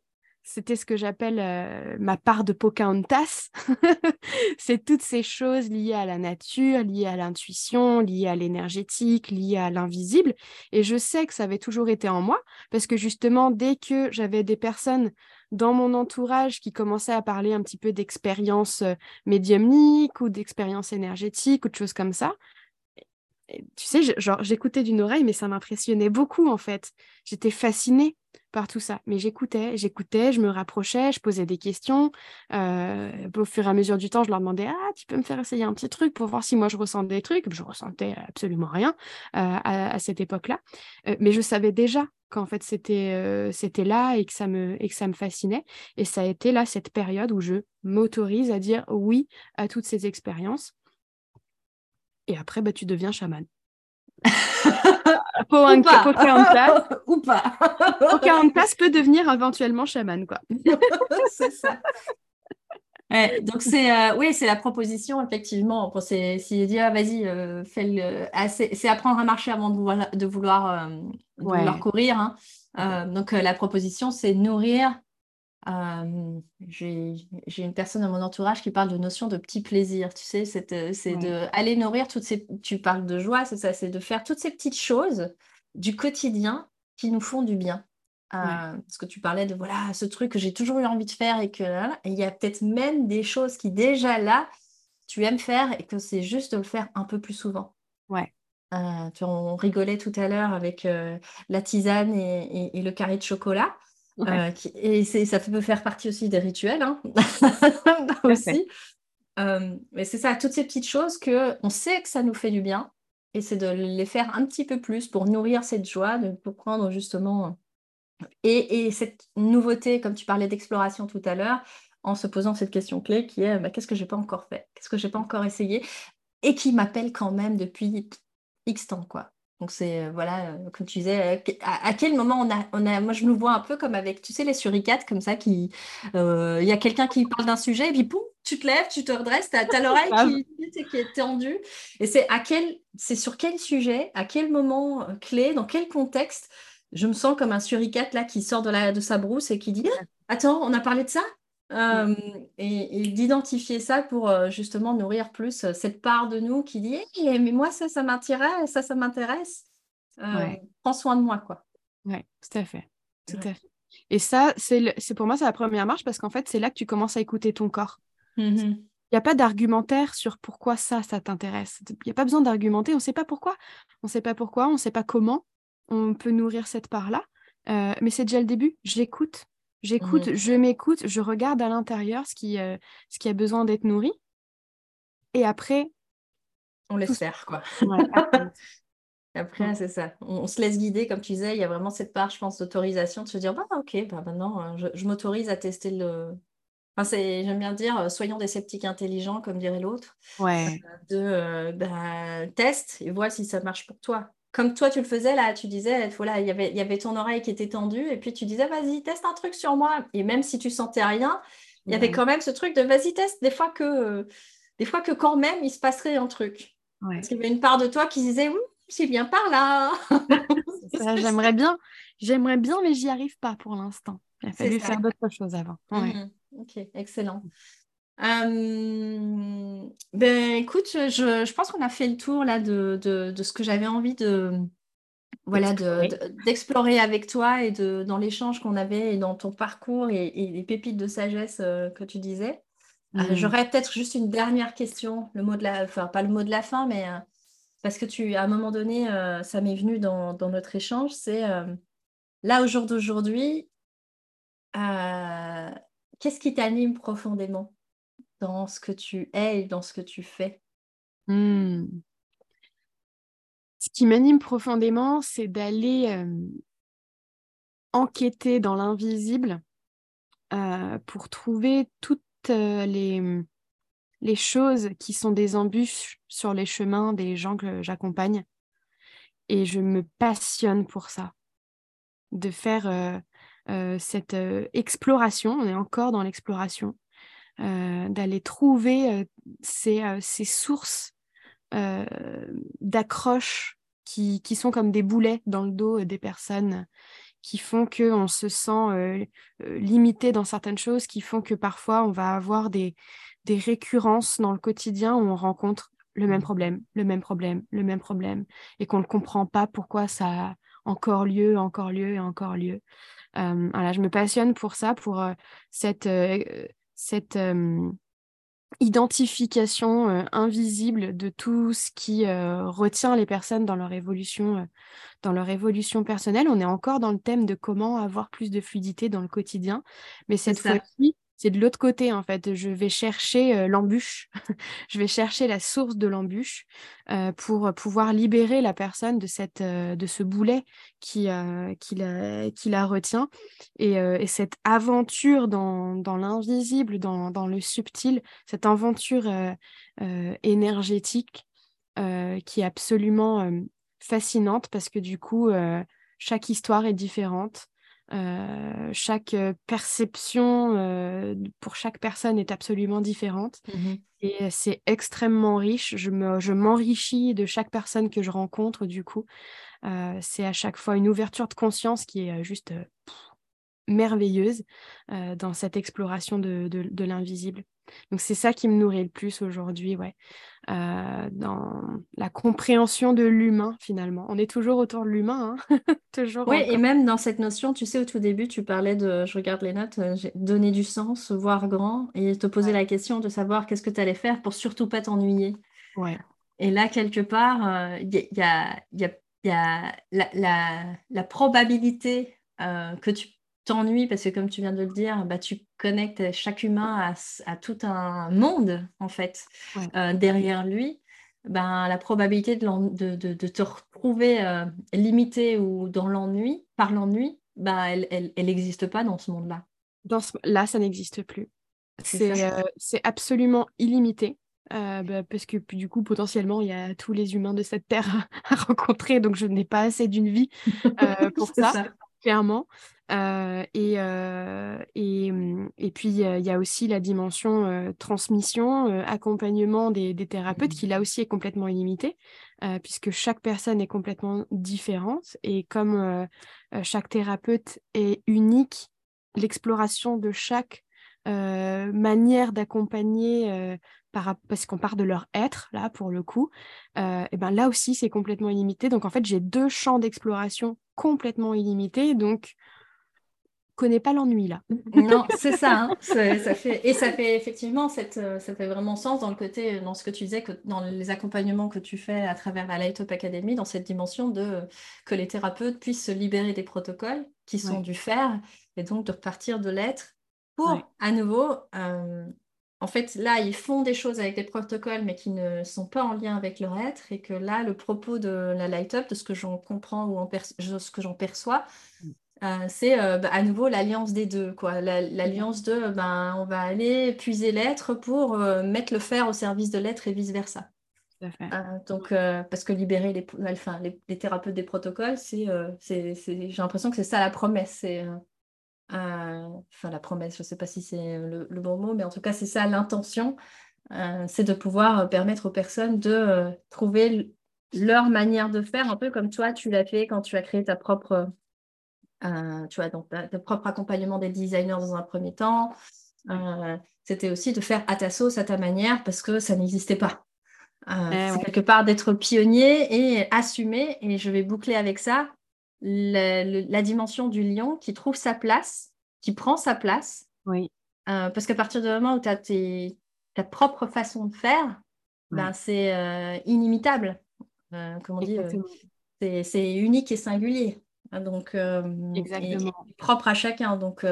c'était ce que j'appelle euh, ma part de Pocahontas. *laughs* c'est toutes ces choses liées à la nature, liées à l'intuition, liées à l'énergétique, liées à l'invisible. Et je sais que ça avait toujours été en moi, parce que justement, dès que j'avais des personnes dans mon entourage qui commençaient à parler un petit peu d'expérience euh, médiumnique ou d'expérience énergétique ou de choses comme ça, tu sais, genre, j'écoutais d'une oreille, mais ça m'impressionnait beaucoup en fait. J'étais fascinée par tout ça. Mais j'écoutais, j'écoutais, je me rapprochais, je posais des questions. Euh, au fur et à mesure du temps, je leur demandais Ah, tu peux me faire essayer un petit truc pour voir si moi je ressens des trucs? Je ressentais absolument rien euh, à, cette époque-là. Euh, mais je savais déjà qu'en fait c'était là et que, ça me, et que ça me fascinait. Et ça a été là cette période où je m'autorise à dire oui à toutes ces expériences et après, bah, tu deviens chaman. Pocahontas *laughs* ou pas. Pocahontas peut devenir éventuellement chaman, quoi. *laughs* c'est ça. donc c'est euh, oui c'est la proposition effectivement c'est dire ah, vas-y euh, fais le ah, c'est apprendre à marcher avant de vouloir de vouloir, euh, courir hein. donc la proposition c'est nourrir euh, j'ai une personne dans mon entourage qui parle de notion de petit plaisir, tu sais, c'est de aller nourrir toutes ces, tu parles de joie, c'est ça, c'est de faire toutes ces petites choses du quotidien qui nous font du bien. Euh, parce que tu parlais de voilà ce truc que j'ai toujours eu envie de faire et que il y a peut-être même des choses qui déjà là tu aimes faire et que c'est juste de le faire un peu plus souvent. Ouais. Euh, on rigolait tout à l'heure avec la tisane et, le carré de chocolat. Euh, et ça peut faire partie aussi des rituels, hein. *laughs* aussi. Euh, mais c'est ça, toutes ces petites choses que on sait que ça nous fait du bien, et c'est de les faire un petit peu plus pour nourrir cette joie, de, pour prendre justement et, cette nouveauté, comme tu parlais d'exploration tout à l'heure, en se posant cette question clé qui est bah, qu'est-ce que j'ai pas encore fait, qu'est-ce que j'ai pas encore essayé, et qui m'appelle quand même depuis X temps, quoi. Donc c'est euh, voilà, euh, comme tu disais, euh, à, quel moment on a, on a, moi je me vois un peu comme avec, tu sais, les suricates comme ça, qui, il y a quelqu'un qui parle d'un sujet et puis poum, tu te lèves, tu te redresses, tu as, l'oreille qui, qui, est tendue. Et c'est à quel, c'est sur quel sujet, à quel moment clé, dans quel contexte, je me sens comme un suricate là qui sort de, la, de sa brousse et qui dit, attends, on a parlé de ça? Euh, et, d'identifier ça pour euh, justement nourrir plus euh, cette part de nous qui dit mais moi ça ça m'intéresse ça ça m'intéresse prends soin de moi quoi ouais tout à fait tout à fait et ça c'est pour moi c'est la première marche parce qu'en fait c'est là que tu commences à écouter ton corps mmh Il n'y a pas d'argumentaire sur pourquoi ça, ça t'intéresse. Il n'y a pas besoin d'argumenter. On ne sait pas pourquoi. On ne sait pas pourquoi. On ne sait pas comment on peut nourrir cette part-là. Euh, mais c'est déjà le début. J'écoute. J'écoute, mmh. je m'écoute, je regarde à l'intérieur ce, qui, euh, ce qui a besoin d'être nourri. Et après. On laisse faire, quoi. après, *laughs* c'est ça. On, se laisse guider, comme tu disais. Il y a vraiment cette part, je pense, d'autorisation de se dire bah, ok, bah, maintenant, euh, je m'autorise à tester le, J'aime bien dire, euh, soyons des sceptiques intelligents, comme dirait l'autre. Ouais. De euh, bah, teste et vois si ça marche pour toi. Comme toi, tu le faisais là, tu disais, voilà, y il y avait ton oreille qui était tendue, et puis tu disais, vas-y, teste un truc sur moi. Et même si tu sentais rien, il y avait quand même ce truc de vas-y, teste. Des fois que, des fois que quand même, il se passerait un truc. Parce qu'il y avait une part de toi qui disait, oui, c'est bien par là. *laughs* j'aimerais bien, j'aimerais bien, mais j'y arrive pas pour l'instant. Il a fallu faire d'autres choses avant. Mmh ok, excellent. Euh, ben, écoute, je, je pense qu'on a fait le tour là de, de, de ce que j'avais envie de voilà d'explorer avec toi et de dans l'échange qu'on avait et dans ton parcours et, les pépites de sagesse euh, que tu disais. Euh, mmh. J'aurais peut-être juste une dernière question, le mot de la, enfin pas le mot de la fin, mais parce que tu, à un moment donné, ça m'est venu dans, dans, notre échange, c'est là au jour d'aujourd'hui, qu'est-ce qui t'anime profondément? Dans ce que tu es et dans ce que tu fais mmh. Ce qui m'anime profondément, c'est d'aller enquêter dans l'invisible pour trouver toutes les, mmh, les choses qui sont des embûches sur les chemins des gens que j'accompagne. Et je me passionne pour ça, de faire euh, cette euh, exploration, on est encore dans l'exploration, euh, d'aller trouver ces, ces, sources d'accroche qui, qui, sont comme des boulets dans le dos des personnes qui font qu'on se sent limité dans certaines choses, qui font que parfois on va avoir des, des récurrences dans le quotidien où on rencontre le même problème, le même problème, le même problème, et qu'on ne comprend pas pourquoi ça a encore lieu, encore lieu et encore lieu. Euh, voilà, je me passionne pour ça, pour euh, cette, euh, cette identification invisible de tout ce qui retient les personnes dans leur évolution dans leur évolution personnelle. On est encore dans le thème de comment avoir plus de fluidité dans le quotidien, mais cette fois-ci, c'est de l'autre côté en fait. Je vais chercher euh, l'embûche, *laughs* je vais chercher la source de l'embûche euh, pour pouvoir libérer la personne de, cette, euh, de ce boulet qui, qui, la, qui la retient. Et, et cette aventure dans, dans l'invisible, dans, dans, le subtil, cette aventure énergétique qui est absolument fascinante parce que du coup, chaque histoire est différente. Euh, chaque euh, perception euh, pour chaque personne est absolument différente mmh et c'est extrêmement riche. Je, me, je m'enrichis de chaque personne que je rencontre du coup. c'est à chaque fois une ouverture de conscience qui est juste merveilleuse dans cette exploration de, de l'invisible. Donc c'est ça qui me nourrit le plus aujourd'hui, ouais. Euh, dans la compréhension de l'humain finalement. On est toujours autour de l'humain, hein *laughs* toujours. Oui, et même dans cette notion, tu sais, au tout début, tu parlais de, je regarde les notes, euh, donner du sens, voir grand, et te poser la question de savoir qu'est-ce que tu allais faire pour surtout pas t'ennuyer. Ouais. Et là, quelque part, il y, a, y, a, y, a, la, la, la probabilité euh, que tu t'ennuies parce que comme tu viens de le dire, bah, tu connectes chaque humain à, tout un monde en fait euh, derrière lui. Ben, la probabilité de, de, te retrouver euh, limité ou dans l'ennui, par l'ennui, ben, elle n'existe pas dans ce monde-là. Dans ce... Là, ça n'existe plus. C'est euh, absolument illimité. Bah, parce que du coup, potentiellement, il y a tous les humains de cette terre *laughs* à, rencontrer, donc je n'ai pas assez d'une vie *laughs* pour ça, clairement. Euh, et, euh, et, mmh, et, puis, il y a aussi la dimension euh, transmission, accompagnement des, des thérapeutes, qui là aussi est complètement illimité, puisque chaque personne est complètement différente. Et comme chaque thérapeute est unique, l'exploration de chaque manière d'accompagner parce qu'on part de leur être, là, pour le coup, et ben là aussi, c'est complètement illimité. Donc, en fait, j'ai deux champs d'exploration complètement illimités. Donc, connais pas l'ennui là. *laughs* non, *laughs* c'est ça, hein. ça fait, et ça fait effectivement cette, ça fait vraiment sens dans le côté, dans ce que tu disais, que dans les accompagnements que tu fais à travers la Light Up Academy, dans cette dimension de que les thérapeutes puissent se libérer des protocoles qui sont du faire et donc de repartir de l'être pour à nouveau euh, en fait, là, ils font des choses avec des protocoles, mais qui ne sont pas en lien avec leur être, et que là, le propos de la light up, de ce que j'en comprends ou en ce que j'en perçois, mm. Euh, c'est euh, bah, à nouveau l'alliance des deux, quoi. L'alliance de, ben, on va aller puiser l'être pour euh, mettre le faire au service de l'être et vice versa. donc, parce que libérer les, enfin, les, thérapeutes des protocoles, c'est, j'ai l'impression que c'est ça la promesse. C'est euh, enfin la promesse, je ne sais pas si c'est le, bon mot, mais en tout cas c'est ça l'intention, euh, c'est de pouvoir permettre aux personnes de euh, trouver leur manière de faire, un peu comme toi tu l'as fait quand tu as créé ta propre, tu vois, donc ta, propre accompagnement des designers dans un premier temps. C'était aussi de faire à ta sauce, à ta manière, parce que ça n'existait pas. Eh c'est quelque part d'être pionnier et assumer, et je vais boucler avec ça, la, dimension du lion qui trouve sa place, qui prend sa place. Oui. Euh, parce qu'à partir du moment où tu as ta propre façon de faire, ben, c'est euh, inimitable. Euh, comment dire C'est unique et singulier. Donc, Exactement. propre à chacun. Donc,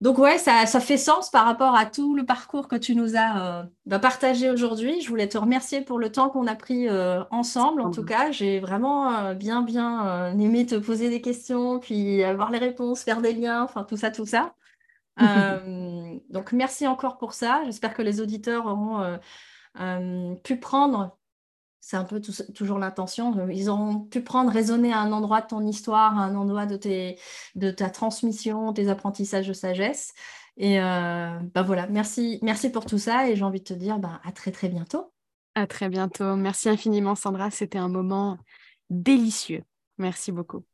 donc ouais, ça, fait sens par rapport à tout le parcours que tu nous as euh, bah, partagé aujourd'hui. Je voulais te remercier pour le temps qu'on a pris euh, ensemble. En tout cas, j'ai vraiment euh, bien, bien aimé te poser des questions, puis avoir les réponses, faire des liens, enfin tout ça, tout ça. *laughs* donc merci encore pour ça. J'espère que les auditeurs auront pu prendre c'est un peu toujours l'intention. Euh, ils ont pu prendre, raisonner à un endroit de ton histoire, à un endroit de, ta transmission, tes apprentissages de sagesse. Et ben voilà, merci, merci pour tout ça. Et j'ai envie de te dire ben, à très très bientôt. À très bientôt. Merci infiniment, Sandra. C'était un moment délicieux. Merci beaucoup.